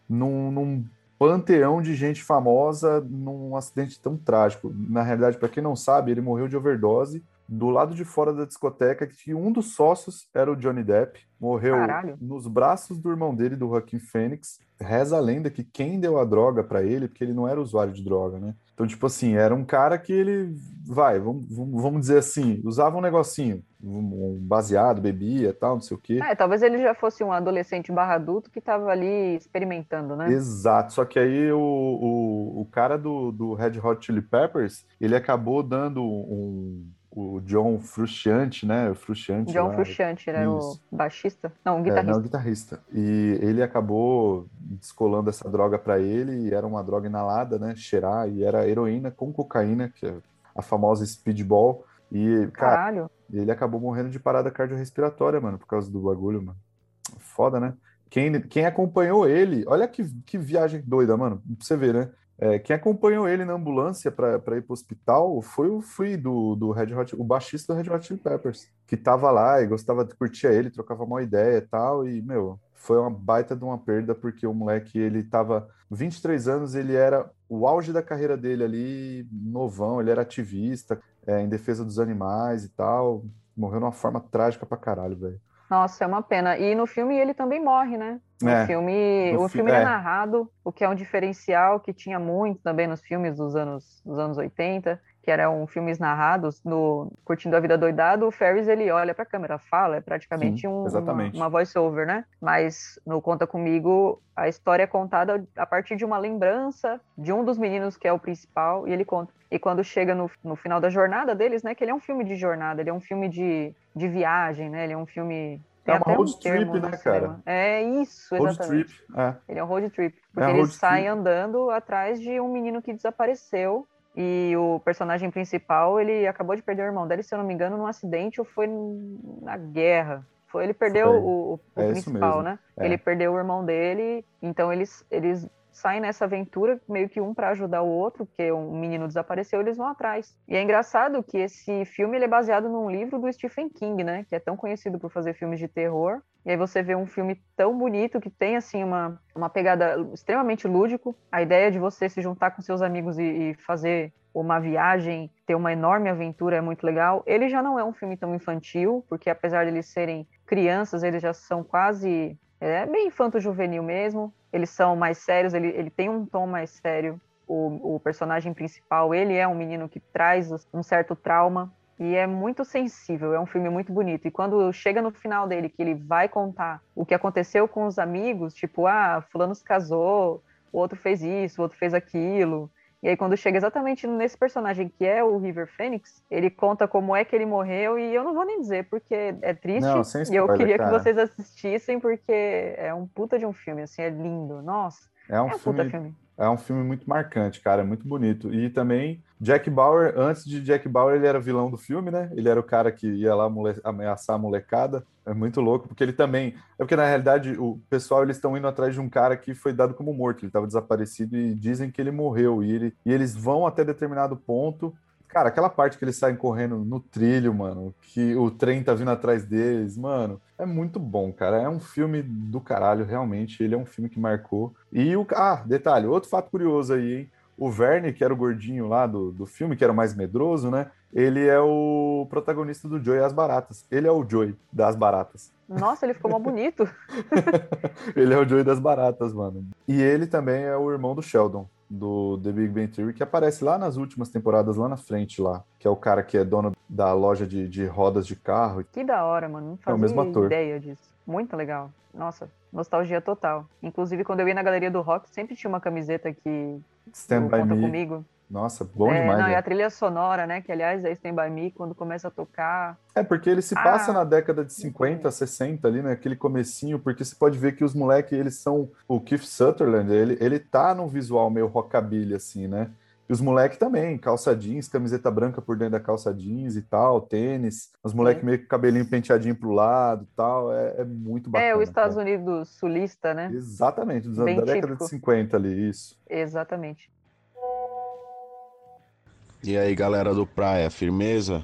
num, num panteão de gente famosa num acidente tão trágico. Na realidade, para quem não sabe, ele morreu de overdose do lado de fora da discoteca, que um dos sócios era o Johnny Depp, morreu Caralho. nos braços do irmão dele, do Joaquim Fênix. Reza a lenda que quem deu a droga para ele, porque ele não era usuário de droga, né? Então, tipo assim, era um cara que ele, vai, vamos, vamos dizer assim, usava um negocinho, um baseado, bebia tal, não sei o quê. É, talvez ele já fosse um adolescente barra adulto que tava ali experimentando, né? Exato, só que aí o, o, o cara do, do Red Hot Chili Peppers, ele acabou dando um, o John Frusciante, né? O Frusciante John lá. Frusciante, ele era o Isso. baixista? Não, o É, guitarrista. não, o guitarrista. E ele acabou descolando essa droga para ele, e era uma droga inalada, né? Cheirar, e era heroína com cocaína, que é a famosa speedball. E, cara, Caralho. ele acabou morrendo de parada cardiorrespiratória, mano, por causa do bagulho, mano. Foda, né? Quem, quem acompanhou ele, olha que, que viagem doida, mano, pra você ver, né? É, quem acompanhou ele na ambulância pra ir pro hospital foi o Free do, do Red Hot, o baixista do Red Hot Chili Peppers, que tava lá e gostava de curtir ele, trocava uma ideia e tal, e, meu, foi uma baita de uma perda, porque o moleque, ele tava 23 anos, ele era o auge da carreira dele ali, novão, ele era ativista, é, em defesa dos animais e tal, morreu de uma forma trágica pra caralho, velho. Nossa, é uma pena. E no filme ele também morre, né? No É, filme, no o fi- filme é é. narrado, o que é um diferencial que tinha muito também nos filmes dos anos, dos anos 80, que eram filmes narrados no Curtindo a Vida Doidado, o Ferris ele olha para a câmera, fala, é praticamente Sim, um, uma, uma voice-over, né? Mas no Conta Comigo, a história é contada a partir de uma lembrança de um dos meninos que é o principal, e ele conta. E quando chega no, no final da jornada deles, né, que ele é um filme de jornada, ele é um filme de, de viagem, né? Ele é um filme... tem É uma até um road trip, né, cara? É isso, Road exatamente. trip. É. Ele é um road trip. É Porque eles road saem trip. andando atrás de um menino que desapareceu. E o personagem principal, ele acabou de perder o irmão dele, se eu não me engano, num acidente ou foi na guerra. Foi, ele perdeu Foi. o, o É principal, né? É. Ele perdeu o irmão dele, então eles, eles saem nessa aventura, meio que um para ajudar o outro, porque um menino desapareceu, eles vão atrás. E é engraçado que esse filme ele é baseado num livro do Stephen King, né? Que é tão conhecido por fazer filmes de terror. E aí você vê um filme tão bonito que tem assim uma, uma pegada extremamente lúdico. A ideia de você se juntar com seus amigos e, e fazer uma viagem, ter uma enorme aventura é muito legal. Ele já não é um filme tão infantil, porque apesar de eles serem crianças, eles já são quase é bem infanto-juvenil mesmo. Eles são mais sérios, ele, ele tem um tom mais sério. O, o personagem principal, ele é um menino que traz um certo trauma e é muito sensível, é um filme muito bonito. E quando chega no final dele, que ele vai contar o que aconteceu com os amigos, tipo, ah, fulano se casou, o outro fez isso, o outro fez aquilo. E aí, quando chega exatamente nesse personagem que é o River Phoenix, ele conta como é que ele morreu, e eu não vou nem dizer, porque é triste. Não, sem e eu spoiler, queria cara. que vocês assistissem, porque é um puta de um filme, assim, é lindo. Nossa, É um, é um filme, puta filme. É um filme muito marcante, cara, é muito bonito. E também Jack Bauer, antes de Jack Bauer, ele era vilão do filme, né? Ele era o cara que ia lá ameaçar a molecada. É muito louco, porque ele também. É porque na realidade o pessoal eles estão indo atrás de um cara que foi dado como morto, ele estava desaparecido e dizem que ele morreu. E, ele, e eles vão até determinado ponto. Cara, aquela parte que eles saem correndo no trilho, mano, que o trem tá vindo atrás deles, mano, é muito bom, cara. É um filme do caralho, realmente. Ele é um filme que marcou. E o. Ah, detalhe, outro fato curioso aí, hein? O Verne, que era o gordinho lá do, do filme, que era o mais medroso, né? Ele é o protagonista do Joey as Baratas. Ele é o Joey das Baratas. Nossa, ele ficou mal bonito. ele é o Joey das Baratas, mano. E ele também é o irmão do Sheldon, do The Big Bang Theory, que aparece lá nas últimas temporadas, lá na frente, lá. Que é o cara que é dono da loja de, de rodas de carro. Que da hora, mano. Não É o fazia mesmo ator. ideia disso. Muito legal. Nossa, nostalgia total. Inclusive, quando eu ia na galeria do rock, sempre tinha uma camiseta que Stand By Conta Me. Comigo. Nossa, bom é, demais. Não, e né? a trilha sonora, né? Que aliás é Stand By Me, quando começa a tocar. É, porque ele se passa Ah, na década de 50, 60 ali, né? Aquele comecinho, porque você pode ver que os moleques, eles são... O Keith Sutherland, ele, ele tá num visual meio rockabilly, assim, né? E os moleques também, calça jeans, camiseta branca por dentro da calça jeans e tal, tênis. Os moleques Sim. meio com cabelinho penteadinho pro lado e tal. É, é muito bacana. é, os Estados cara. Unidos sulista, né? Exatamente, dos anos Bem da década típico. de 50 ali, isso. Exatamente. E aí, galera do Praia, firmeza?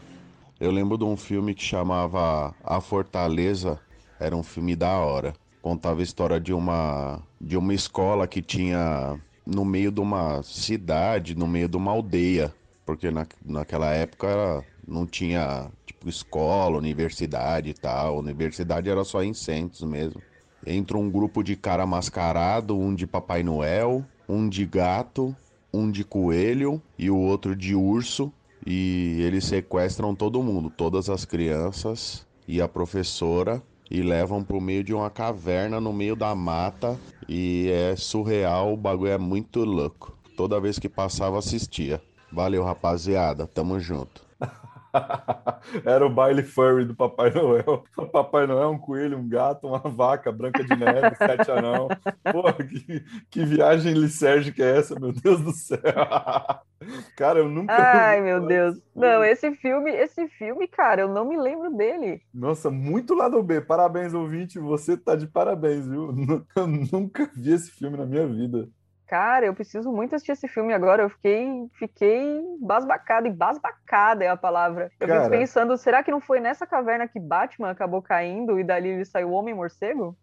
Eu lembro de um filme que chamava A Fortaleza. Era um filme da hora. Contava a história de uma de uma escola que tinha no meio de uma cidade, no meio de uma aldeia, porque na, naquela época não tinha tipo escola, universidade e tal. Universidade era só em centros mesmo. Entra um grupo de cara mascarado, um de Papai Noel, um de gato, um de coelho e o outro de urso. E eles sequestram todo mundo, todas as crianças e a professora, e levam pro meio de uma caverna no meio da mata. E é surreal, o bagulho é muito louco. Toda vez que passava, assistia. Valeu, rapaziada, tamo junto. Era o baile furry do Papai Noel. O Papai Noel, um coelho, um gato, uma vaca, branca de neve, sete anão. Pô, que, que viagem lisérgica é essa, meu Deus do céu? Cara, eu nunca. Ai, meu Deus. Não, esse filme, esse filme, cara, eu não me lembro dele. Nossa, muito lado B. Parabéns, ouvinte. Você tá de parabéns, viu? Eu nunca vi esse filme na minha vida. Cara, eu preciso muito assistir esse filme agora. Eu fiquei, fiquei basbacada, e basbacada é a palavra. Eu Cara. fico pensando, será que não foi nessa caverna que Batman acabou caindo e dali ele saiu o Homem-Morcego?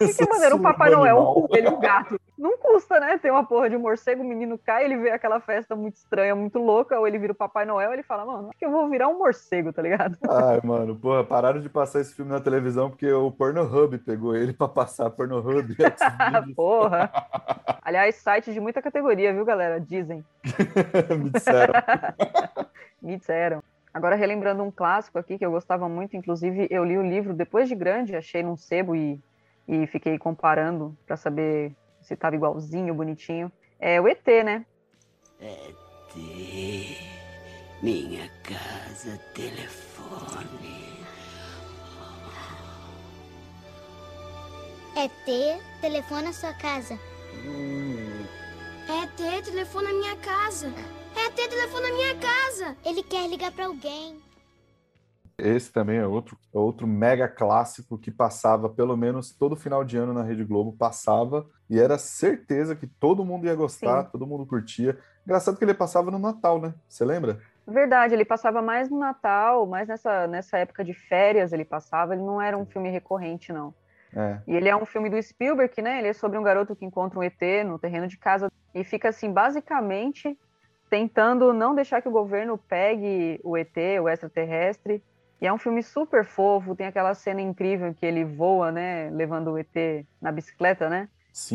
De que maneira? O Papai Noel, um coelho, um gato. Não custa, né? Ter uma porra de um morcego, o menino cai, ele vê aquela festa muito estranha, muito louca, ou ele vira o Papai Noel, ele fala, mano, acho que eu vou virar um morcego, tá ligado? Ai, mano, porra, pararam de passar esse filme na televisão porque o Pornhub pegou ele pra passar Pornhub. porra. Aliás, site de muita categoria, viu, galera? Dizem. Me disseram. Me disseram. Agora, relembrando um clássico aqui que eu gostava muito, inclusive eu li o livro depois de grande, achei num sebo e, e fiquei comparando para saber se tava igualzinho, bonitinho. É o ET, né? ET, minha casa, telefone. ET, telefona a sua casa. Hum. ET, telefona a minha casa. ET, telefona a minha casa. Ele quer ligar para alguém. Esse também é outro, é outro mega clássico que passava pelo menos todo final de ano na Rede Globo, passava e era certeza que todo mundo ia gostar, Sim. todo mundo curtia. Engraçado que ele passava no Natal, né? Você lembra? Verdade, ele passava mais no Natal, mais nessa, nessa época de férias ele passava, ele não era um filme recorrente, não. É. E ele é um filme do Spielberg, né? Ele é sobre um garoto que encontra um ET no terreno de casa e fica assim, basicamente tentando não deixar que o governo pegue o ET, o extraterrestre. E é um filme super fofo, tem aquela cena incrível que ele voa, né, levando o ET na bicicleta, né?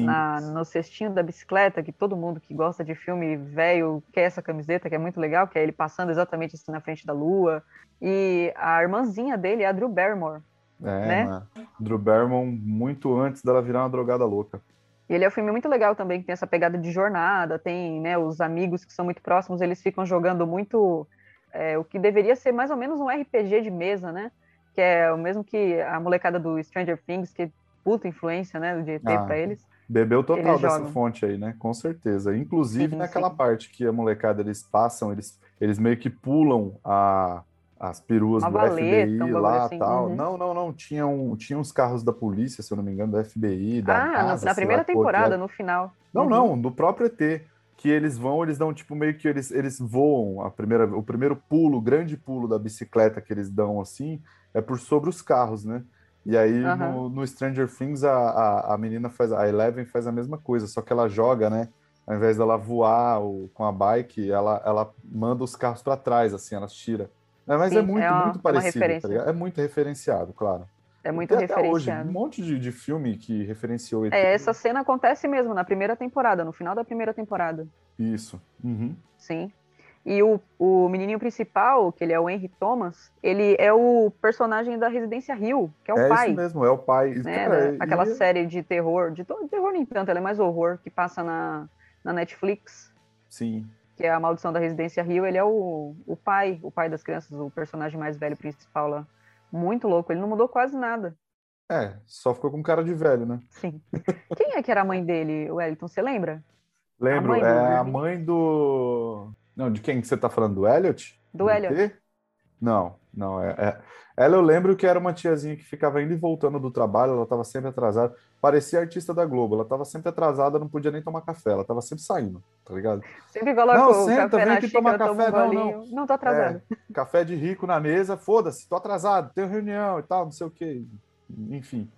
Na, no cestinho da bicicleta, que todo mundo que gosta de filme velho quer essa camiseta, que é muito legal, que é ele passando exatamente assim na frente da lua. E a irmãzinha dele é a Drew Barrymore. É, né? Drew Barrymore muito antes dela virar uma drogada louca. E ele é um filme muito legal também, que tem essa pegada de jornada, tem né, os amigos que são muito próximos, eles ficam jogando muito é, o que deveria ser mais ou menos um RPG de mesa, né? Que é o mesmo que a molecada do Stranger Things, que puta influência, né, de ET ah, pra eles. Bebeu total dessa jogam. fonte aí, né? Com certeza. Inclusive sim, naquela sim. parte que a molecada eles passam, eles, eles meio que pulam a as peruas Uma do valeta, FBI um lá assim, tal. uhum. Não, não, não. Tinha, um, tinha uns carros da polícia, se eu não me engano, da FBI, da ah, NASA, na primeira temporada, no final. Não, uhum. não, do próprio ET. Que eles vão, eles dão tipo meio que eles, eles voam. A primeira, o primeiro pulo, o grande pulo da bicicleta que eles dão assim, é por sobre os carros, né? E aí Uhum. no, no Stranger Things a, a, a menina faz, a Eleven faz a mesma coisa, só que ela joga, né? Ao invés dela voar o- com a bike, ela, ela manda os carros para trás, assim, ela tira. É, mas Sim, é muito, é uma- muito parecido, tá ligado? É muito referenciado, claro. É muito Tem até hoje, referenciado. um monte de, de filme que referenciou ET. É, essa cena acontece mesmo na primeira temporada, no final da primeira temporada. Isso. Uhum. Sim. E o, o menininho principal, que ele é o Henry Thomas, ele é o personagem da Residência Rio, que é o é pai. isso mesmo, é o pai. né, Cara, da- aquela e- série de terror, de terror nem tanto, ela é mais horror, que passa na, na Netflix, Sim. que é a Maldição da Residência Rio, ele é o, o pai, o pai das crianças, o personagem mais velho principal lá. Muito louco, ele não mudou quase nada. É, só ficou com cara de velho, né? Sim. Quem é que era a mãe dele, Wellington, você lembra? Lembro, do- é a mãe do. Não, de quem que você tá falando? Do Elliot? Do Elliot. ET? Não, não. É, é- Ela eu lembro que era uma tiazinha que ficava indo e voltando do trabalho, ela tava sempre atrasada. Parecia artista da Globo, ela tava sempre atrasada, não podia nem tomar café, ela tava sempre saindo, tá ligado? Sempre coloca Não, o senta, café vem aqui tomar toma um café. Não, não. Não, tô atrasado. É, café de rico na mesa, foda-se, tô atrasado, tenho reunião e tal, não sei o quê. Enfim.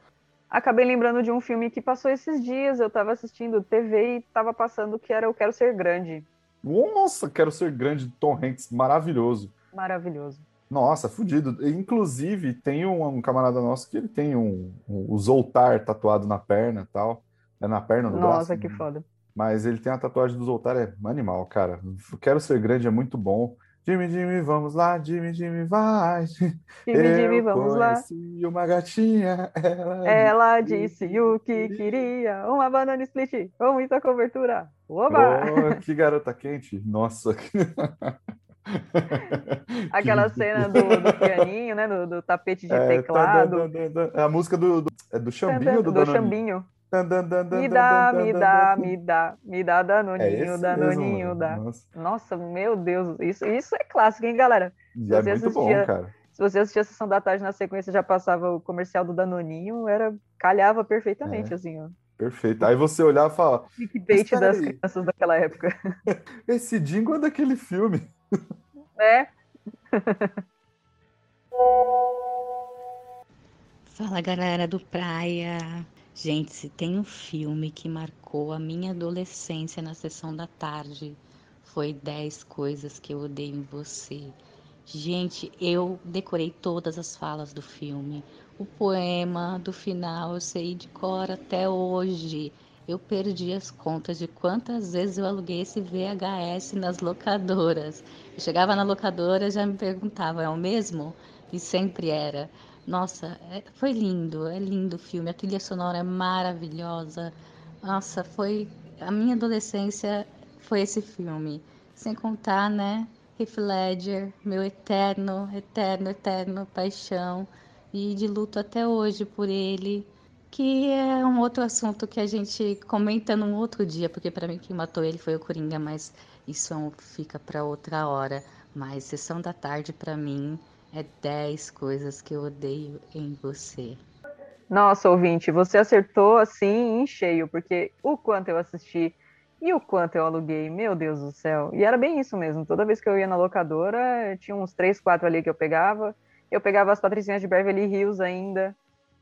Acabei lembrando de um filme que passou esses dias. Eu tava assistindo TV e tava passando que era Eu Quero Ser Grande. Nossa, quero ser grande, Tom Hanks, maravilhoso. Maravilhoso. Nossa, fudido. Inclusive, tem um, um camarada nosso que ele tem um, um, o Zoltar tatuado na perna e tal. É na perna, no Nossa, braço? que foda. Mas ele tem a tatuagem do Zoltar, é animal, cara. Quero ser grande, é muito bom. Jimmy, Jimmy, vamos lá, Jimmy, Jimmy, vai. Jimmy, Eu Jimmy, vamos lá. conheci uma gatinha, ela Ela disse o que queria. Uma banana split com muita cobertura. Oba! Oh, que garota quente. Nossa. Aquela Que- cena do, do pianinho, né? Do, do tapete de É, teclado. tá, dan. É a música do, do, é do Xambinho ou do, do? Xambinho. Dan, dan, dan, dan, Me dá, dan, me dan, dá, dan. me dá, me dá É danoninho, esse danoninho, mesmo, dá. Nossa. Nossa, meu Deus, isso, isso é clássico, hein, galera? Se é você muito bom, assistia- cara. Se você assistia a Sessão da Tarde na sequência, já passava o comercial do Danoninho, era calhava perfeitamente, É. assim, ó. Perfeito. Aí você olhar e fala: Clickbait das peraí. crianças daquela época. esse Dingo é daquele filme. É, Fala galera do Praia. Gente, se tem um filme que marcou a minha adolescência na sessão da tarde, foi 10 coisas que eu odeio em você. Gente, eu decorei todas as falas do filme. O poema do final eu sei de cor até hoje. Eu perdi as contas de quantas vezes eu aluguei esse VHS nas locadoras. Eu chegava na locadora já me perguntava, é o mesmo? E sempre era. Nossa, é, foi lindo, é lindo o filme. A trilha sonora é maravilhosa. Nossa, foi. A minha adolescência foi esse filme. Sem contar, né? Heath Ledger, meu eterno, eterno, eterno paixão. E de luto até hoje por ele que é um outro assunto que a gente comenta num outro dia, porque para mim quem matou ele foi o Coringa, mas isso fica para outra hora. Mas sessão da tarde para mim é 10 coisas que eu odeio em você. Nossa, ouvinte, você acertou assim em cheio, porque o quanto eu assisti e o quanto eu aluguei, meu Deus do céu. E era bem isso mesmo. Toda vez que eu ia na locadora, tinha uns três, quatro ali que eu pegava. Eu pegava as Patricinhas de Beverly Hills ainda,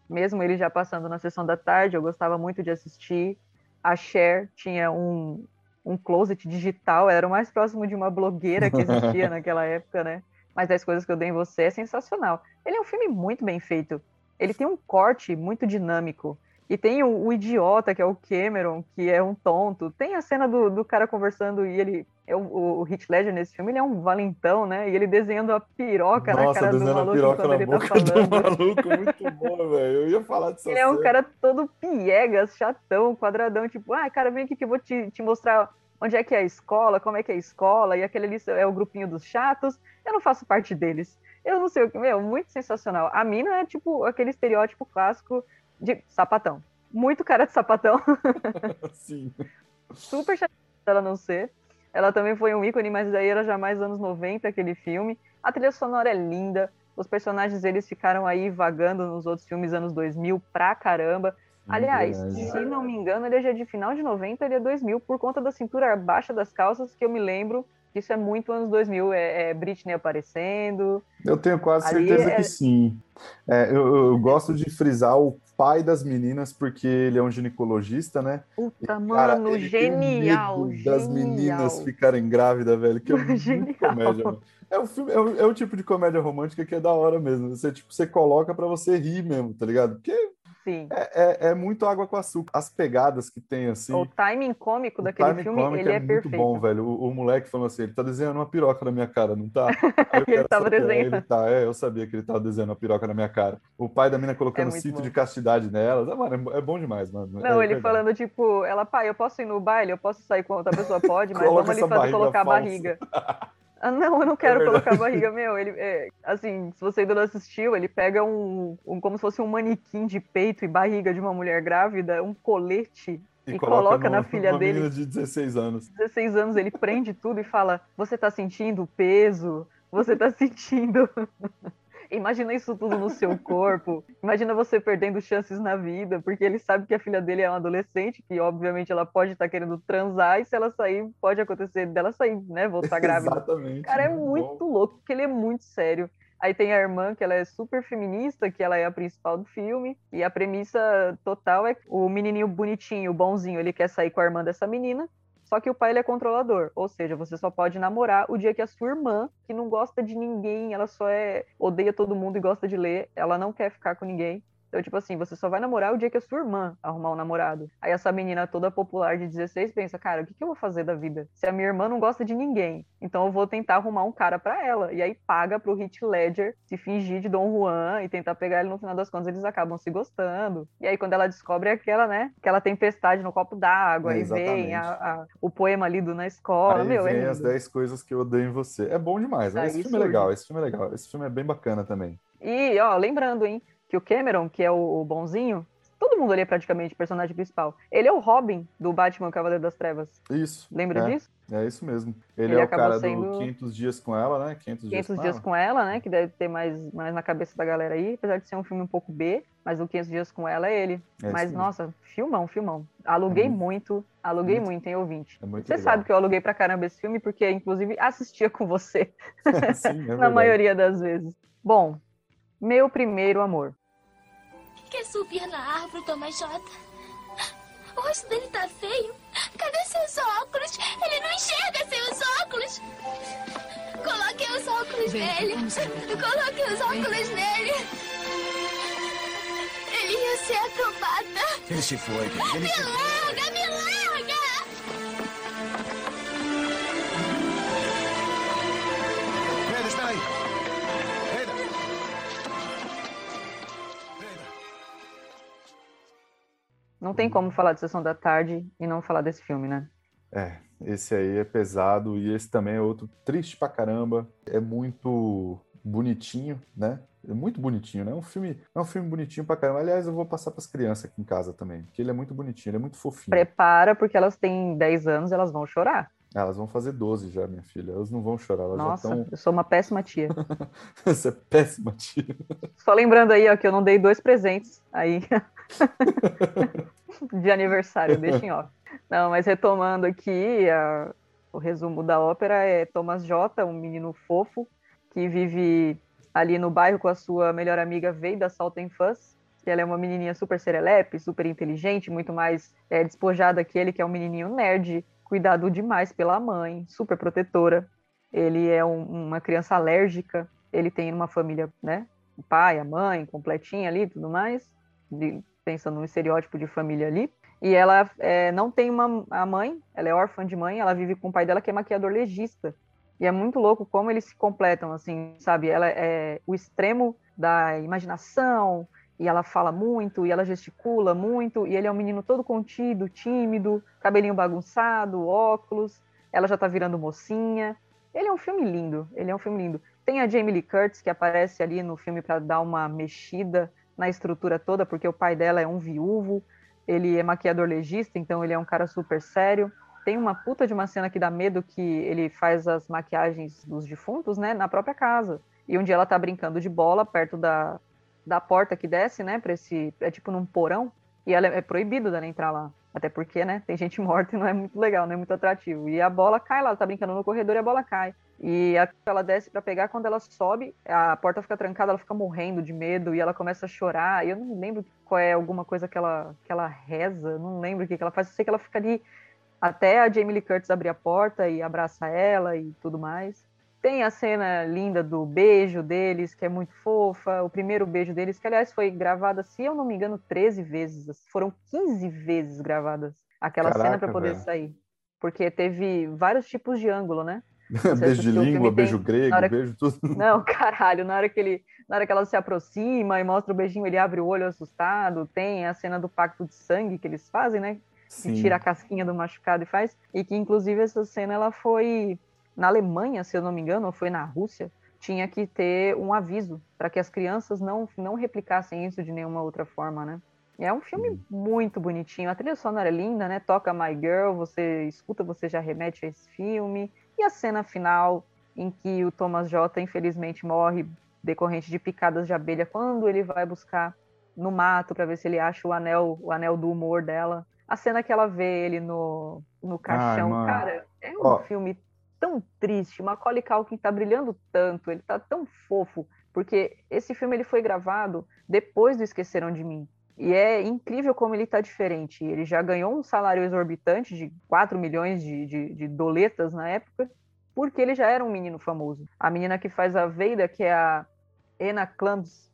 mesmo ele já passando na sessão da tarde, eu gostava muito de assistir. A Cher tinha um, um closet digital, era o mais próximo de uma blogueira que existia naquela época, né? Mas as coisas que eu dei em você é sensacional. Ele é um filme muito bem feito. Ele tem um corte muito dinâmico. E tem o, o, idiota, que é o Cameron, que é um tonto. Tem a cena do, do cara conversando e ele. É o, o Heath Ledger nesse filme, ele é um valentão, né? E ele desenhando a piroca Nossa, na cara do maluco quando ele tá falando. maluco, muito bom, velho. Eu ia falar disso. Ele é um cara todo piegas, chatão, quadradão, tipo, ah, cara, vem aqui que eu vou te, te mostrar onde é que é a escola, como é que é a escola, e aquele ali é o grupinho dos chatos. Eu não faço parte deles. Eu não sei o que, meu, muito sensacional. A mina é tipo aquele estereótipo clássico de sapatão. Muito cara de sapatão. Sim. Super chato ela não ser. Ela também foi um ícone, mas aí era já mais anos 90 aquele filme. A trilha sonora é linda. Os personagens eles ficaram aí vagando nos outros filmes anos 2000 pra caramba. Aliás, se não me engano, ele já é de final de 90, ele é 2000 por conta da cintura baixa das calças, que eu me lembro que isso é muito anos 2000. É, é Britney aparecendo. Eu tenho quase Ali certeza é- que sim. É, eu, eu gosto de frisar o pai das meninas, porque ele é um ginecologista, né? Puta, Cara, mano, genial, medo das genial. meninas ficarem grávidas, velho, que é Genial. comédia, mano. É o, filme, é, o, é o tipo de comédia romântica que é da hora mesmo. Você, tipo, você coloca pra você rir mesmo, tá ligado? Porque Sim. é, é, é muito água com açúcar. As pegadas que tem, assim. O timing cômico O daquele time filme, cômico ele é, é, muito perfeito. bom, velho. O, o moleque falou assim: ele tá desenhando uma piroca na minha cara, não tá? Ele tava saber. Aí desenhando. Ele tá, é, eu sabia que ele tava desenhando uma piroca na minha cara. O pai da mina colocando É cinto bom. de castidade nela. Ah, mano, é, é bom demais, mano. Não, É ele falando, tipo, ela, pai, eu posso ir no baile, eu posso sair com outra pessoa? Pode, mas vamos ali fazer colocar a barriga. Ah, não, eu não quero verdade. colocar a barriga, meu. Ele, é, assim, se você ainda não assistiu, ele pega um, um- como se fosse um manequim de peito e barriga de uma mulher grávida, um colete, e, coloca, na no- filha numa dele. de 16 anos. 16 anos, ele prende tudo e fala: Você tá sentindo o peso? Você tá sentindo. Imagina isso tudo no seu corpo. Imagina você perdendo chances na vida, porque ele sabe que a filha dele é uma adolescente, que obviamente ela pode estar querendo transar, e se ela sair, pode acontecer dela sair, né? Voltar grávida. Exatamente. Cara, é bom. muito louco, porque ele é muito sério. Aí tem a irmã, que ela é super feminista, que ela é a principal do filme. E a premissa total é que o menininho bonitinho, bonzinho, ele quer sair com a irmã dessa menina. Só que o pai ele é controlador, ou seja, você só pode namorar o dia que a sua irmã, que não gosta de ninguém, ela só é odeia todo mundo e gosta de ler, ela não quer ficar com ninguém. Então, tipo assim, você só vai namorar o dia que a sua irmã arrumar um namorado. Aí essa menina toda popular de 16 pensa, cara, o que, que eu vou fazer da vida? Se a minha irmã não gosta de ninguém, então eu vou tentar arrumar um cara pra ela. E aí paga pro Heath Ledger se fingir de Dom Juan e tentar pegar ele no final das contas, eles acabam se gostando. E aí quando ela descobre aquela, né, aquela tempestade no copo d'água, É, e vem a- a- o poema lido na escola, Aí meu, é vem lindo. as 10 coisas que eu odeio em você. É bom demais. né? Aí Esse filme é surge. legal, esse filme é legal. Esse filme é bem bacana também. E, ó, lembrando, hein, que o Cameron, que é o, o bonzinho, todo mundo ali é praticamente o personagem principal. Ele é o Robin do Batman Cavaleiro das Trevas. Isso. Lembra é, disso? É isso mesmo. Ele, Ele é o cara sendo- do 500 dias com ela, né? 500 dias 500 com dias ela. com ela, né? Que deve ter mais, mais na cabeça da galera aí, apesar de ser um filme um pouco B, mas o 500 dias com ela é ele. É mas, nossa, filmão, filmão. Aluguei É muito, aluguei muito- muito, hein, ouvinte. É muito Você legal. sabe que eu aluguei pra caramba esse filme, porque, inclusive, assistia com você, Sim, é na maioria das vezes. Bom, meu primeiro amor. Quer subir na árvore, Thomas Jota? O rosto dele tá feio. Cadê seus óculos? Ele não enxerga seus óculos. Coloquem os óculos nele. Coloquem os óculos nele. Ele ia ser acrobata. Ele se foi. Ele Me se foi. Não tem como falar de Sessão da Tarde e não falar desse filme, né? É, esse aí é pesado e esse também é outro triste pra caramba. É muito bonitinho, né? É muito bonitinho, né? É um filme, é um filme bonitinho pra caramba. Aliás, eu vou passar pras crianças aqui em casa também, porque ele é muito bonitinho, ele é muito fofinho. Prepara, porque elas têm 10 anos, elas vão chorar. Elas vão fazer 12 já, minha filha. Elas não vão chorar, elas Nossa, já estão. eu sou uma péssima tia. Você é péssima, tia. Só lembrando aí, ó, que eu não dei dois presentes aí de aniversário, deixa em off. Não, mas retomando aqui, a- o resumo da ópera é Thomas J, um menino fofo que vive ali no bairro com a sua melhor amiga Veida Salten Fuss, que ela é uma menininha super serelepe, super inteligente, muito mais é, despojada que ele, que é um menininho nerd, cuidado demais pela mãe, super protetora. Ele é um- uma criança alérgica, ele tem uma família, né, o pai, a mãe, completinha ali tudo mais, de- pensando no estereótipo de família ali. E ela é, não tem uma a mãe, ela é órfã de mãe, ela vive com o pai dela que é maquiador legista. E é muito louco como eles se completam, assim, sabe? Ela é o extremo da imaginação, e ela fala muito, e ela gesticula muito, e ele é um menino todo contido, tímido, cabelinho bagunçado, óculos, ela já tá virando mocinha. Ele é um filme lindo, ele é um filme lindo. Tem a Jamie Lee Curtis, que aparece ali no filme para dar uma mexida na estrutura toda, porque o pai dela é um viúvo, ele é maquiador legista, então ele é um cara super sério. Tem uma puta de uma cena que dá medo que ele faz as maquiagens dos defuntos, né, na própria casa. E um dia ela tá brincando de bola perto da, da porta que desce, né, para esse é tipo num porão, e ela é, é proibido dela entrar lá. Até porque, né, tem gente morta e não é muito legal, não é muito atrativo. E a bola cai lá, ela tá brincando no corredor e a bola cai. E ela desce para pegar, quando ela sobe, a porta fica trancada, ela fica morrendo de medo e ela começa a chorar. E eu não lembro qual é alguma coisa que ela, que ela reza, não lembro o que, que ela faz. Eu sei que ela fica ali até a Jamie Lee Curtis abrir a porta e abraça ela e tudo mais. Tem a cena linda do beijo deles, que é muito fofa. O primeiro beijo deles, que aliás foi gravada, se eu não me engano, 13 vezes. Foram 15 vezes gravadas aquela cena Caraca, para poder velho. sair. Porque teve vários tipos de ângulo, né? Beijo de língua, tem- beijo grego, na hora- beijo tudo. Não, caralho, na hora que ele, na hora que ela se aproxima e mostra o beijinho, ele abre o olho assustado. Tem a cena do pacto de sangue que eles fazem, né? Sim. Que tira a casquinha do machucado e faz. E que inclusive essa cena ela foi na Alemanha, se eu não me engano, ou foi na Rússia, tinha que ter um aviso para que as crianças não não replicassem isso de nenhuma outra forma, né? É um filme muito bonitinho. A trilha sonora é linda, né? Toca My Girl, você escuta, você já remete a esse filme. E a cena final, em que o Thomas J, infelizmente, morre decorrente de picadas de abelha, quando ele vai buscar no mato para ver se ele acha o anel, o anel do humor dela. A cena que ela vê ele no, no caixão, mano. cara, é um Ó. filme tão triste. Macaulay Culkin tá brilhando tanto, ele tá tão fofo, porque esse filme ele foi gravado depois do Esqueceram de Mim. E é incrível como ele tá diferente. Ele já ganhou um salário exorbitante de 4 milhões de, de, de doletas na época, porque ele já era um menino famoso. A menina que faz a Veida, que é a Anna Clumbs,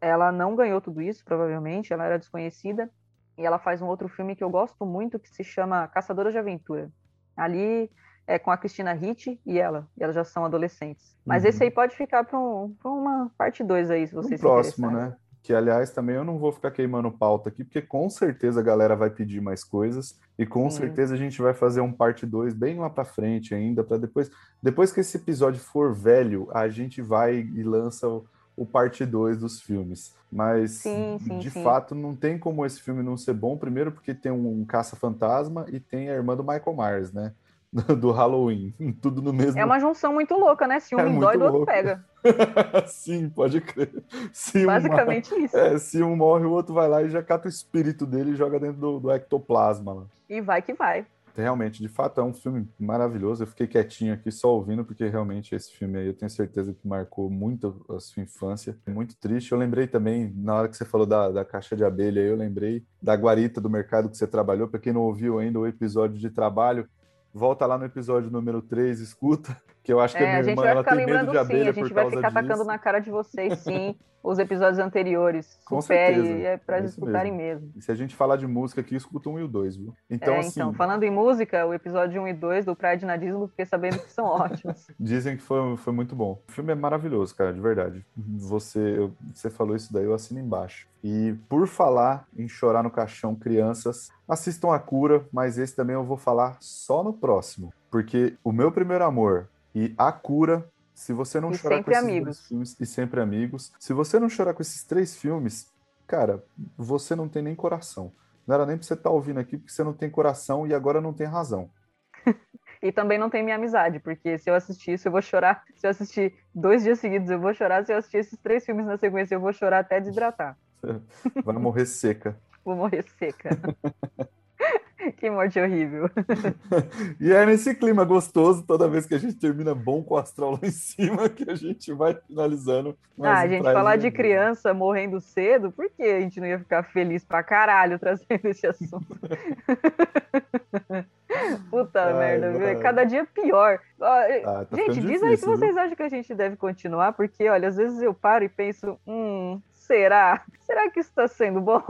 ela não ganhou tudo isso, provavelmente, ela era desconhecida. E ela faz um outro filme que eu gosto muito, que se chama Caçadora de Aventura. Ali é com a Cristina Ricci e ela, e elas já são adolescentes. Mas Uhum. esse aí pode ficar para um, uma parte 2 aí, se vocês se próximo, né? Que, aliás, também eu não vou ficar queimando pauta aqui, porque com certeza a galera vai pedir mais coisas e com Sim. certeza a gente vai fazer um parte 2 bem lá pra frente ainda, para depois, depois que esse episódio for velho, a gente vai e lança o, o parte 2 dos filmes. Mas, Sim, sim, de sim. fato, não tem como esse filme não ser bom, primeiro porque tem um caça-fantasma e tem a irmã do Michael Myers, né? Do Halloween, tudo no mesmo É uma junção muito louca, né? Se um É dói, do outro pega. Sim, pode crer. Se Basicamente isso. É, se um morre, o outro vai lá e já cata o espírito dele e joga dentro do, do ectoplasma lá. E vai que vai. Realmente, de fato, é um filme maravilhoso. Eu fiquei quietinho aqui só ouvindo, porque realmente esse filme aí eu tenho certeza que marcou muito a sua infância. Muito triste. Eu lembrei também, na hora que você falou da, da caixa de abelha, eu lembrei da guarita do mercado que você trabalhou. Para quem não ouviu ainda o episódio de trabalho, volta lá no episódio número 3, escuta, que eu acho que É, a minha gente irmã vai ela ficar tem medo lembrando de sim, abelha a gente por vai causa ficar disso. atacando na cara de vocês, sim, os episódios anteriores. Com Confere, certeza. é pra É escutarem mesmo. E se a gente falar de música aqui, escuta um e o dois, viu? Então, é, assim, então, falando em música, o episódio 1 e 2 do Praia de Nadismo, fiquei sabendo que são ótimos. Dizem que foi, foi muito bom. O filme é maravilhoso, cara, de verdade. Você, eu- você falou isso daí, eu assino embaixo. E por falar em chorar no caixão, crianças, assistam a cura, mas esse também eu vou falar só no próximo. Porque o meu primeiro amor e a cura, se você não E chorar com esses amigos. dois filmes, e sempre amigos, se você não chorar com esses três filmes, cara, você não tem nem coração. Não era nem pra você estar ouvindo aqui, porque você não tem coração e agora não tem razão. E também não tem minha amizade, porque se eu assistir isso, eu vou chorar. Se eu assistir dois dias seguidos, eu vou chorar. Se eu assistir esses três filmes na sequência, eu vou chorar até desidratar. Vai morrer seca. Vou morrer seca. que morte horrível. E é nesse clima gostoso, toda vez que a gente termina bom com o astral lá em cima, que a gente vai finalizando. Ah, um gente, falar de criança morrendo cedo, por que a gente não ia ficar feliz pra caralho trazendo esse assunto? Puta Ai, merda, viu? É mano. cada dia pior. Ah, tá gente, diz aí se difícil, viu? vocês acham que a gente deve continuar, porque, olha, às vezes eu paro e penso, hum, será? Será que isso tá sendo bom?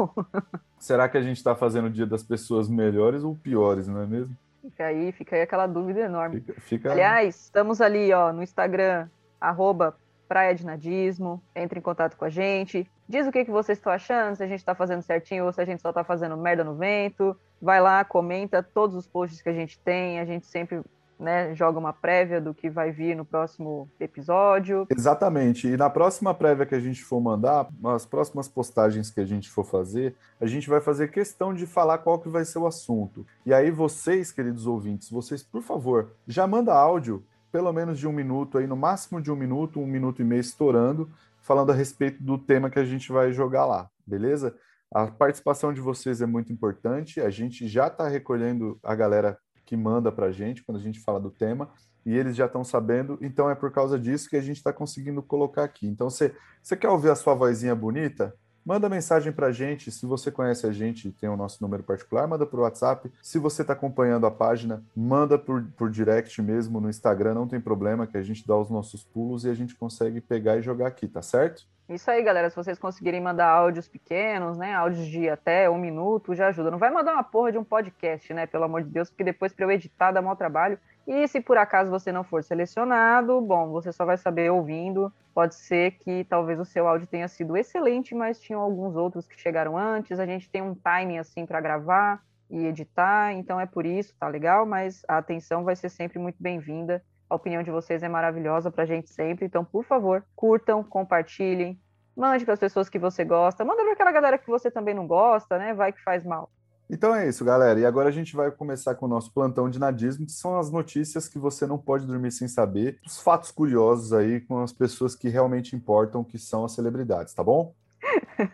Será que a gente está fazendo o dia das pessoas melhores ou piores, não é mesmo? Fica aí, fica aí aquela dúvida enorme. Fica, fica- Aliás, estamos ali, ó, no Instagram, arroba Praia de Nadismo. Entre em contato com a gente. Diz o que, que vocês estão achando, se a gente está fazendo certinho ou se a gente só está fazendo merda no vento. Vai lá, comenta todos os posts que a gente tem. A gente sempre né, joga uma prévia do que vai vir no próximo episódio. Exatamente. E na próxima prévia que a gente for mandar, nas próximas postagens que a gente for fazer, a gente vai fazer questão de falar qual que vai ser o assunto. E aí vocês, queridos ouvintes, vocês, por favor, já manda áudio, pelo menos de um minuto aí, no máximo de um minuto, um minuto e meio estourando, falando a respeito do tema que a gente vai jogar lá, beleza? A participação de vocês é muito importante. A gente já está recolhendo a galera que manda para a gente quando a gente fala do tema e eles já estão sabendo, então é por causa disso que a gente está conseguindo colocar aqui. Então, você, quer ouvir a sua vozinha bonita? Manda mensagem para a gente. Se você conhece a gente e tem o nosso número particular, manda por WhatsApp. Se você está acompanhando a página, manda por, por direct mesmo no Instagram, não tem problema, que a gente dá os nossos pulos e a gente consegue pegar e jogar aqui, tá certo? Isso aí, galera. Se vocês conseguirem mandar áudios pequenos, né? Áudios de até um minuto, já ajuda. Não vai mandar uma porra de um podcast, né? Pelo amor de Deus, porque depois para eu editar dá mau trabalho. E se por acaso você não for selecionado, bom, você só vai saber ouvindo. Pode ser que talvez o seu áudio tenha sido excelente, mas tinham alguns outros que chegaram antes. A gente tem um timing assim para gravar e editar, então é por isso, tá legal? Mas a atenção vai ser sempre muito bem-vinda. A opinião de vocês é maravilhosa pra gente sempre, então por favor, curtam, compartilhem, mande para as pessoas que você gosta, manda para aquela galera que você também não gosta, né? Vai que faz mal. Então é isso, galera. E agora a gente vai começar com o nosso plantão de nadismo, que são as notícias que você não pode dormir sem saber, os fatos curiosos aí com as pessoas que realmente importam, que são as celebridades, tá bom?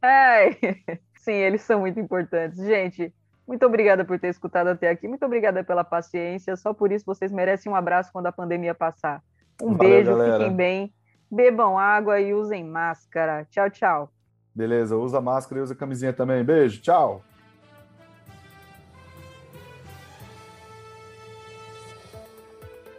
Ai, sim, eles são muito importantes. Gente, muito obrigada por ter escutado até aqui, muito obrigada pela paciência. Só por isso vocês merecem um abraço quando a pandemia passar. Um Valeu, beijo, galera. fiquem bem, bebam água e usem máscara. Tchau, tchau. Beleza, usa máscara e usa camisinha também. Beijo, tchau!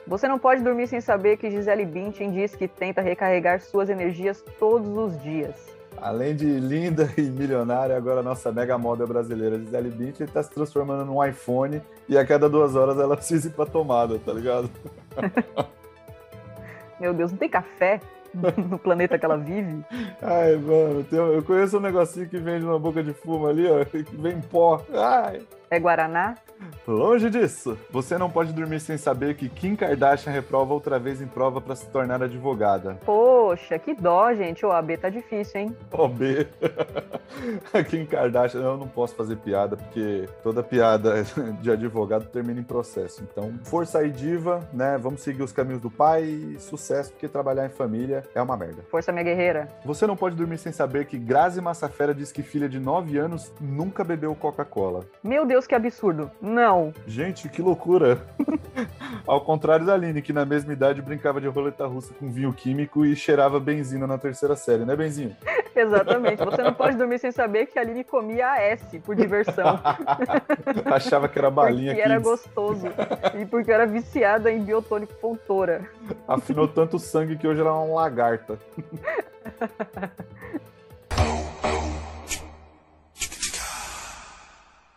Você não pode dormir sem saber que Gisele Bündchen diz que tenta recarregar suas energias todos os dias. Além de linda e milionária, agora a nossa mega moda brasileira Gisele Bündchen está se transformando num iPhone e a cada duas horas ela precisa ir pra tomada, tá ligado? Meu Deus, não tem café no planeta que ela vive? Ai, mano, eu conheço um negocinho que vende uma boca de fumo ali, ó, que vem pó. Ai. É Guaraná? Longe disso. Você não pode dormir sem saber que Kim Kardashian reprova outra vez em prova para se tornar advogada. Poxa, que dó, gente. O AB tá difícil, hein? OB. A Kim Kardashian, eu não posso fazer piada, porque toda piada de advogado termina em processo. Então, força aí, diva, né? Vamos seguir os caminhos do pai e sucesso, porque trabalhar em família é uma merda. Força, minha guerreira. Você não pode dormir sem saber que Grazi Massafera diz que filha de 9 anos nunca bebeu Coca-Cola. Meu Deus Deus, que absurdo. Não. Gente, que loucura. Ao contrário da Aline, que na mesma idade brincava de roleta russa com vinho químico e cheirava benzina na terceira série, né, Benzinho? Exatamente. Você não pode dormir sem saber que a Aline comia AS por diversão. Achava que era balinha porque era gostoso. E porque era viciada em biotônico Fontoura. Afinou tanto sangue que hoje ela é uma lagarta.